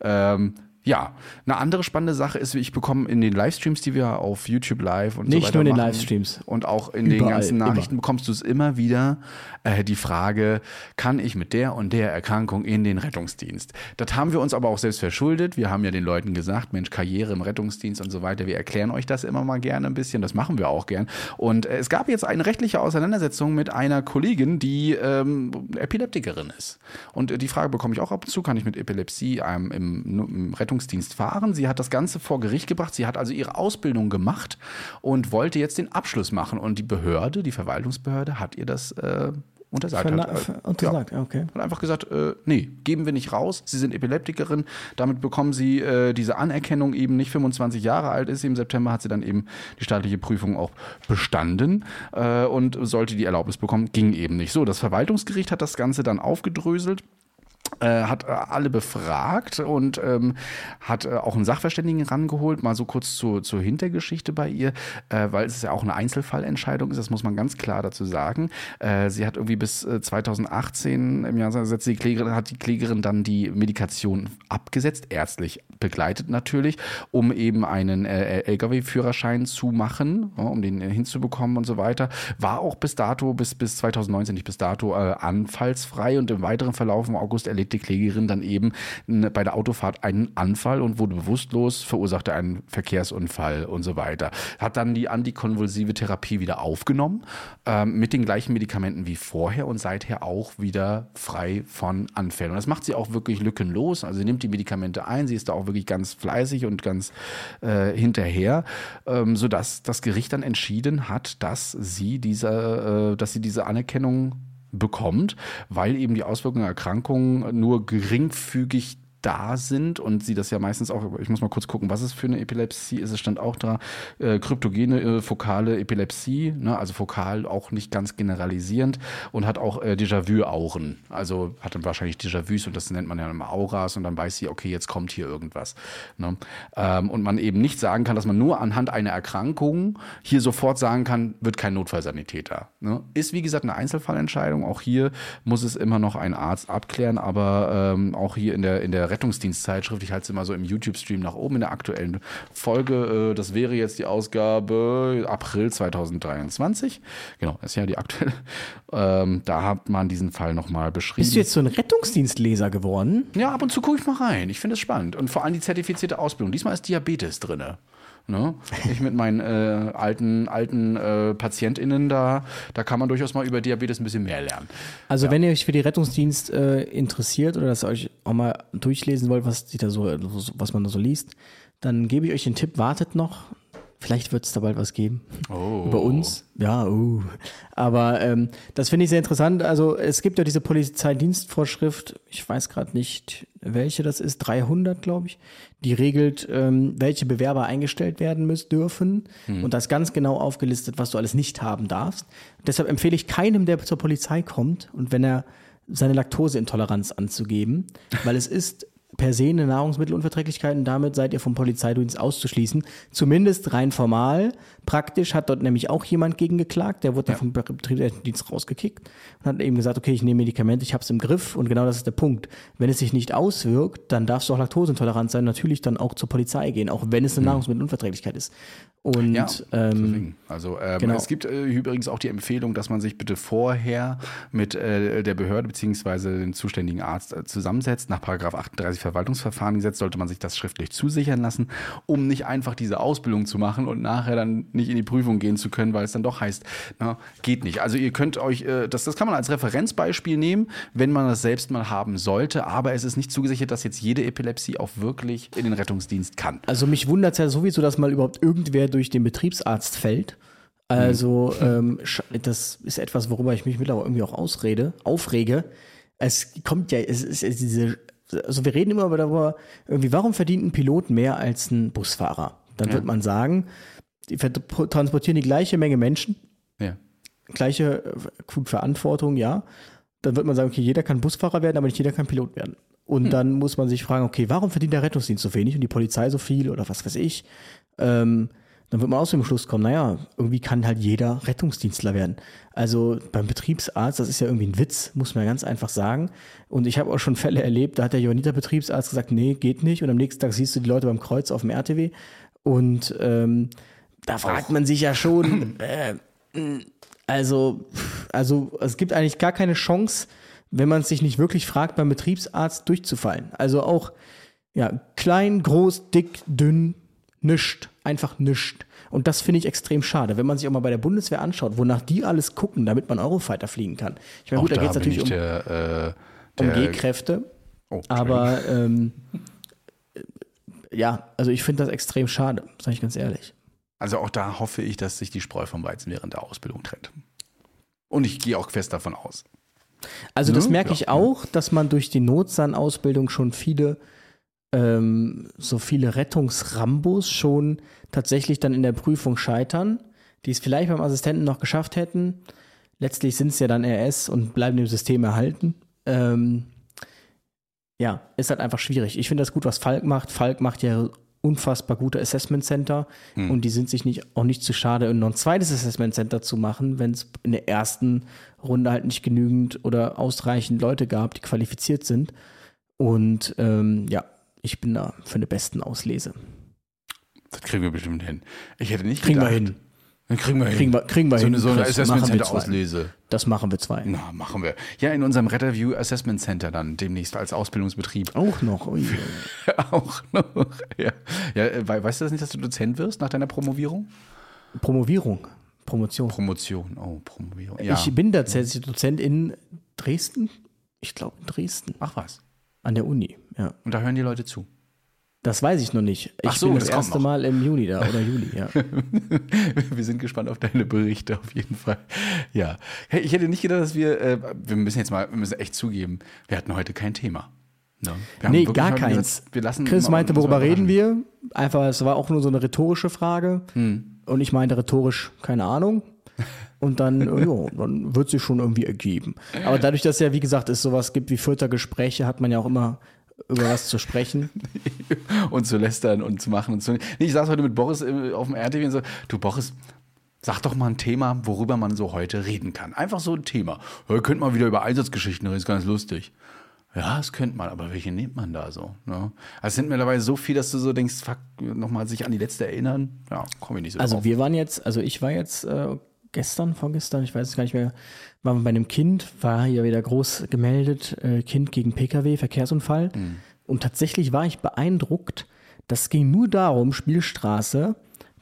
Ähm, ja, eine andere spannende Sache ist, ich bekomme in den Livestreams, die wir auf YouTube Live und Nicht so weiter nur in den machen, Livestreams. und auch in den Überall, ganzen Nachrichten immer. bekommst du es immer wieder äh, die Frage, kann ich mit der und der Erkrankung in den Rettungsdienst? Das haben wir uns aber auch selbst verschuldet. Wir haben ja den Leuten gesagt, Mensch, Karriere im Rettungsdienst und so weiter. Wir erklären euch das immer mal gerne ein bisschen. Das machen wir auch gern. Und äh, es gab jetzt eine rechtliche Auseinandersetzung mit einer Kollegin, die ähm, Epileptikerin ist. Und äh, die Frage bekomme ich auch ab und zu, kann ich mit Epilepsie ähm, im, im Rettungsdienst fahren? Sie hat das Ganze vor Gericht gebracht. Sie hat also ihre Ausbildung gemacht und wollte jetzt den Abschluss machen. Und die Behörde, die Verwaltungsbehörde, hat ihr das äh, untersagt. Verna- Hat, äh, untersagt, ja, okay. Hat einfach gesagt, äh, nee, geben wir nicht raus. Sie sind Epileptikerin. Damit bekommen sie äh, diese Anerkennung eben nicht 25 Jahre alt ist. sie Im September hat sie dann eben die staatliche Prüfung auch bestanden äh, und sollte die Erlaubnis bekommen. Ging eben nicht. So, das Verwaltungsgericht hat das Ganze dann aufgedröselt hat äh, alle befragt und ähm, hat äh, auch einen Sachverständigen rangeholt, mal so kurz zur, zur Hintergeschichte bei ihr, äh, weil es ja auch eine Einzelfallentscheidung ist, das muss man ganz klar dazu sagen. Äh, sie hat irgendwie bis äh, 2018 im Jahr setzt die Klägerin, hat die Klägerin dann die Medikation abgesetzt, ärztlich begleitet natürlich, um eben einen äh, Lkw-Führerschein zu machen, ja, um den äh, hinzubekommen und so weiter. War auch bis dato, bis, bis 2019, nicht bis dato, äh, anfallsfrei und im weiteren Verlauf im August erlitt die Klägerin dann eben bei der Autofahrt einen Anfall und wurde bewusstlos, verursachte einen Verkehrsunfall und so weiter. Hat dann die antikonvulsive Therapie wieder aufgenommen, ähm, mit den gleichen Medikamenten wie vorher und seither auch wieder frei von Anfällen. Und das macht sie auch wirklich lückenlos. Also sie nimmt die Medikamente ein, sie ist da auch wirklich ganz fleißig und ganz äh, hinterher, ähm, sodass das Gericht dann entschieden hat, dass sie diese, äh, dass sie diese Anerkennung bekommt, weil eben die Auswirkungen der Erkrankung nur geringfügig da sind und sie das ja meistens auch, ich muss mal kurz gucken, was es für eine Epilepsie ist, es stand auch da, äh, kryptogene äh, fokale Epilepsie, ne, also fokal auch nicht ganz generalisierend und hat auch äh, Déjà-vu-Auren, also hat dann wahrscheinlich Déjà-vus und das nennt man ja immer Auras und dann weiß sie, okay, jetzt kommt hier irgendwas. Ne? Ähm, und man eben nicht sagen kann, dass man nur anhand einer Erkrankung hier sofort sagen kann, wird kein Notfallsanitäter. Ne? Ist wie gesagt eine Einzelfallentscheidung, auch hier muss es immer noch ein Arzt abklären, aber ähm, auch hier in der, in der Rettungsdienstzeitschrift, ich halte es immer so im YouTube-Stream nach oben in der aktuellen Folge, äh, das wäre jetzt die Ausgabe April 2023, genau, ist ja die aktuelle, ähm, da hat man diesen Fall nochmal beschrieben. Bist du jetzt so ein Rettungsdienstleser geworden? Ja, ab und zu gucke ich mal rein. Ich finde es spannend. Und vor allem die zertifizierte Ausbildung. Diesmal ist Diabetes drin. Ne? Ich mit meinen äh, alten, alten äh, PatientInnen da, da kann man durchaus mal über Diabetes ein bisschen mehr lernen. Also wenn ihr euch für die Rettungsdienst äh, interessiert oder das euch auch mal durchlesen wollt, was, da so, was man da so liest, dann gebe ich euch den Tipp, wartet noch. Vielleicht wird es da bald was geben. Oh. Über uns. Ja, uh. Aber ähm, das finde ich sehr interessant. Also es gibt ja diese Polizeidienstvorschrift, ich weiß gerade nicht, welche das ist, 300, glaube ich, die regelt, ähm, welche Bewerber eingestellt werden müssen, dürfen. Und das ganz genau aufgelistet, was du alles nicht haben darfst. deshalb empfehle ich keinem, der zur Polizei kommt und wenn er seine Laktoseintoleranz anzugeben, weil es ist per se eine Nahrungsmittelunverträglichkeit und damit seid ihr vom Polizeidienst auszuschließen. Zumindest rein formal. Praktisch hat dort nämlich auch jemand gegen geklagt, der wurde dann vom Betriebsdienst rausgekickt und hat eben gesagt, okay, ich nehme Medikamente, ich habe es im Griff und genau das ist der Punkt. Wenn es sich nicht auswirkt, dann darfst du auch laktoseintolerant sein, natürlich dann auch zur Polizei gehen, auch wenn es eine Nahrungsmittelunverträglichkeit ist. Und Ja, ähm, also ähm, genau. es gibt äh, übrigens auch die Empfehlung, dass man sich bitte vorher mit äh, der Behörde beziehungsweise dem zuständigen Arzt äh, zusammensetzt. Nach Paragraph 38 Verwaltungsverfahrengesetz sollte man sich das schriftlich zusichern lassen, um nicht einfach diese Ausbildung zu machen und nachher dann nicht in die Prüfung gehen zu können, weil es dann doch heißt, na, geht nicht. Also ihr könnt euch, äh, das, das kann man als Referenzbeispiel nehmen, wenn man das selbst mal haben sollte, aber es ist nicht zugesichert, dass jetzt jede Epilepsie auch wirklich in den Rettungsdienst kann. Also mich wundert es ja sowieso, dass mal überhaupt irgendwer durch den Betriebsarzt fällt. Also ähm, sch- das ist etwas, worüber ich mich mittlerweile irgendwie auch ausrede, aufrege. Es kommt ja, es ist diese, also wir reden immer darüber, irgendwie, warum verdient ein Pilot mehr als ein Busfahrer? Dann wird man sagen, die transportieren die gleiche Menge Menschen, Ja. gleiche äh, Verantwortung, ja. Dann wird man sagen, okay, jeder kann Busfahrer werden, aber nicht jeder kann Pilot werden. Und dann muss man sich fragen, okay, warum verdient der Rettungsdienst so wenig und die Polizei so viel oder was weiß ich? Ähm, dann wird man auch zu dem Schluss kommen, naja, irgendwie kann halt jeder Rettungsdienstler werden. Also beim Betriebsarzt, das ist ja irgendwie ein Witz, muss man ganz einfach sagen. Und ich habe auch schon Fälle erlebt, da hat der Johanniter Betriebsarzt gesagt, nee, geht nicht. Und am nächsten Tag siehst du die Leute beim Kreuz auf dem RTW. Und ähm, da fragt man sich ja schon, [CLEARS THROAT] äh, also, also es gibt eigentlich gar keine Chance, wenn man es sich nicht wirklich fragt, beim Betriebsarzt durchzufallen. Also auch, ja, klein, groß, dick, dünn, nischt, einfach nischt. Und das finde ich extrem schade. Wenn man sich auch mal bei der Bundeswehr anschaut, wonach die alles gucken, damit man Eurofighter fliegen kann. Ich meine, gut, da geht es natürlich ich um, der, äh, um der G-Kräfte. Oh, aber ähm, äh, ja, also ich finde das extrem schade, sage ich ganz ehrlich. Also auch da hoffe ich, dass sich die Spreu vom Weizen während der Ausbildung trennt. Und ich gehe auch fest davon aus. Also das Ne? merke Ja. ich auch, dass man durch die Notsan-Ausbildung schon viele, ähm, so viele Rettungsrambos schon tatsächlich dann in der Prüfung scheitern, die es vielleicht beim Assistenten noch geschafft hätten. Letztlich sind es ja dann RS und bleiben dem System erhalten. Ähm, ja, ist halt einfach schwierig. Ich finde das gut, was Falk macht. Falk macht ja unfassbar gute Assessment Center und die sind sich nicht, auch nicht zu schade, noch ein zweites Assessment Center zu machen, wenn es in der ersten Runde halt nicht genügend oder ausreichend Leute gab, die qualifiziert sind. Und ähm, ja, ich bin da für eine besten Auslese. Das kriegen wir bestimmt hin. Ich hätte nicht Kriegen wir gedacht. hin. Dann kriegen wir hin. Kriegen wir, kriegen wir so hin. eine, so eine. Assessment wir Center. Auslese. Das machen wir zwei. Na, machen wir. Ja, in unserem Retterview Assessment Center dann demnächst als Ausbildungsbetrieb. Auch noch. Ui. [LAUGHS] auch noch. Ja. ja, äh, we- weißt du das nicht, dass du Dozent wirst nach deiner Promovierung? Promovierung. Promotion. Promotion. Oh, Promovierung. Ja. Ich bin tatsächlich Dozent in Dresden. Ich glaube in Dresden. Ach was. An der Uni. Ja. Und da hören die Leute zu. Das weiß ich noch nicht. Ich Ach so, bin das das erste noch. Mal im Juni da oder Juli, ja. [LAUGHS] Wir sind gespannt auf deine Berichte auf jeden Fall. Ja. Hey, ich hätte nicht gedacht, dass wir, äh, wir müssen jetzt mal, wir müssen echt zugeben, wir hatten heute kein Thema. Ne? Wir haben Nee, gar keins. gesagt, wir lassen Chris meinte, worüber reden wir? Einfach, es war auch nur so eine rhetorische Frage. Hm. Und ich meinte rhetorisch, keine Ahnung. Und dann, [LAUGHS] ja, dann wird sich schon irgendwie ergeben. Aber dadurch, dass es ja, wie gesagt, es sowas gibt wie Fürther Gespräche, hat man ja auch immer über was zu sprechen. [LAUGHS] und zu lästern und zu machen und zu. Nee, ich saß heute mit Boris äh, auf dem RTW und so, du Boris, sag doch mal ein Thema, worüber man so heute reden kann. Einfach so ein Thema. Ja, könnt mal wieder über Einsatzgeschichten reden, ist ganz lustig. Ja, das könnte man, aber welche nimmt man da so? Ne? Also es sind mittlerweile so viel, dass du so denkst, fuck, nochmal sich an die letzte erinnern. Ja, komme ich nicht so Also drauf. wir waren jetzt, also ich war jetzt äh, gestern, vorgestern, ich weiß es gar nicht mehr, waren wir bei einem Kind, war hier wieder groß gemeldet, äh, Kind gegen Pkw, Verkehrsunfall. Und tatsächlich war ich beeindruckt, das ging nur darum, Spielstraße,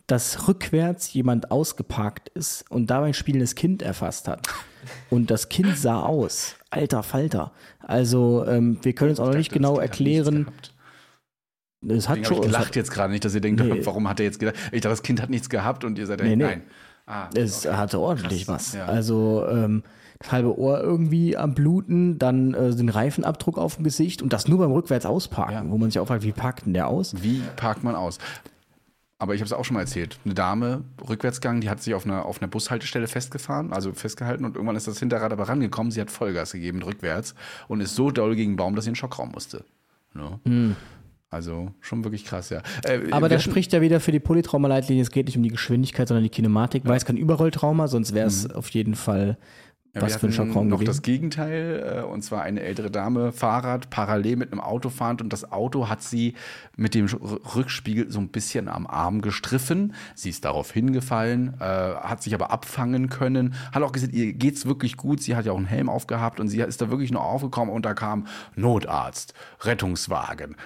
dass rückwärts jemand ausgeparkt ist und dabei ein spielendes Kind erfasst hat. Und das Kind sah aus. Alter Falter. Also ähm, wir können uns auch noch nicht genau erklären. Es hat Deswegen schon, ich gelacht hat, jetzt gerade nicht, dass ihr denkt, Nee. warum hat er jetzt gedacht? Ich dachte, das Kind hat nichts gehabt und ihr seid Nee, nee. nein. Ah, Es okay. hatte ordentlich Krass, was. ja. Also ähm, das halbe Ohr irgendwie am Bluten, dann äh, den Reifenabdruck auf dem Gesicht und das nur beim rückwärts ausparken, Ja. wo man sich auch fragt, wie parkt denn der aus? Wie parkt man aus? Aber ich habe es auch schon mal erzählt. Eine Dame, Rückwärtsgang, die hat sich auf einer, auf einer Bushaltestelle festgefahren, also festgehalten und irgendwann ist das Hinterrad aber rangekommen. Sie hat Vollgas gegeben, rückwärts und ist so doll gegen den Baum, dass sie in den Schockraum musste. Ne? Also schon wirklich krass, ja. Äh. Aber hatten- spricht ja wieder für die Polytraumaleitlinie. Es geht nicht um die Geschwindigkeit, sondern die Kinematik, weil es kein Überrolltrauma, sonst wäre es auf jeden Fall Ja, was für ein Schockraum noch gewesen. das Gegenteil, äh, und zwar eine ältere Dame, Fahrrad, parallel mit einem Auto fahrend und das Auto hat sie mit dem Rückspiegel so ein bisschen am Arm gestriffen. Sie ist darauf hingefallen, äh, hat sich aber abfangen können, hat auch gesagt, ihr geht's wirklich gut. Sie hat ja auch einen Helm aufgehabt und sie ist da wirklich nur aufgekommen und da kam Notarzt, Rettungswagen,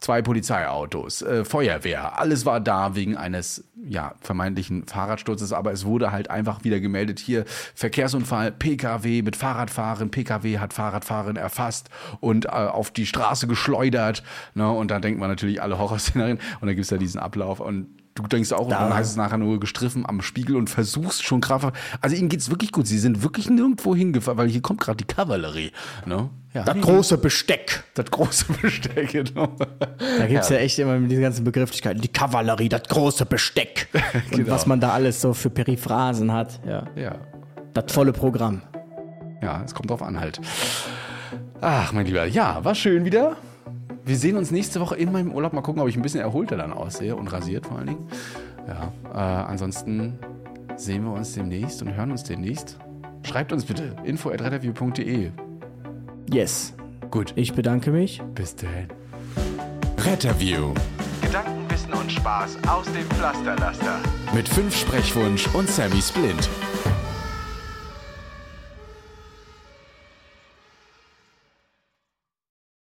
zwei Polizeiautos, äh, Feuerwehr, alles war da wegen eines ja, vermeintlichen Fahrradsturzes, aber es wurde halt einfach wieder gemeldet, hier Verkehrsunfall, PKW mit Fahrradfahren, PKW hat Fahrradfahrerin erfasst und äh, auf die Straße geschleudert. Ne? Und da denkt man natürlich alle Horrorszenarien und da gibt's ja diesen Ablauf und Du denkst auch, und dann heißt es nachher nur gestriffen am Spiegel und versuchst schon krafthaft. Also ihnen geht's wirklich gut. Sie sind wirklich nirgendwo hingefahren, weil hier kommt gerade die Kavallerie. Ne? Ja, Das große Besteck. das große [LAUGHS] Besteck, genau. Da gibt es ja. echt immer diese ganzen Begrifflichkeiten. Die Kavallerie, das große Besteck. [LAUGHS] Und Genau. was man da alles so für Periphrasen hat. Ja. Ja. Das volle Programm. Ja, es kommt drauf an halt. Ach, mein Lieber, ja, war schön wieder. Wir sehen uns nächste Woche in meinem Urlaub. Mal gucken, ob ich ein bisschen erholter dann aussehe und rasiert vor allen Dingen. Ja, äh, ansonsten sehen wir uns demnächst und hören uns demnächst. Schreibt uns bitte info.retterview.de. Yes. Gut, Ich bedanke mich. bis dahin. Retterview. Gedanken, Wissen und Spaß aus dem Pflasterlaster. Mit fünf Sprechwunsch und Sammy Splint.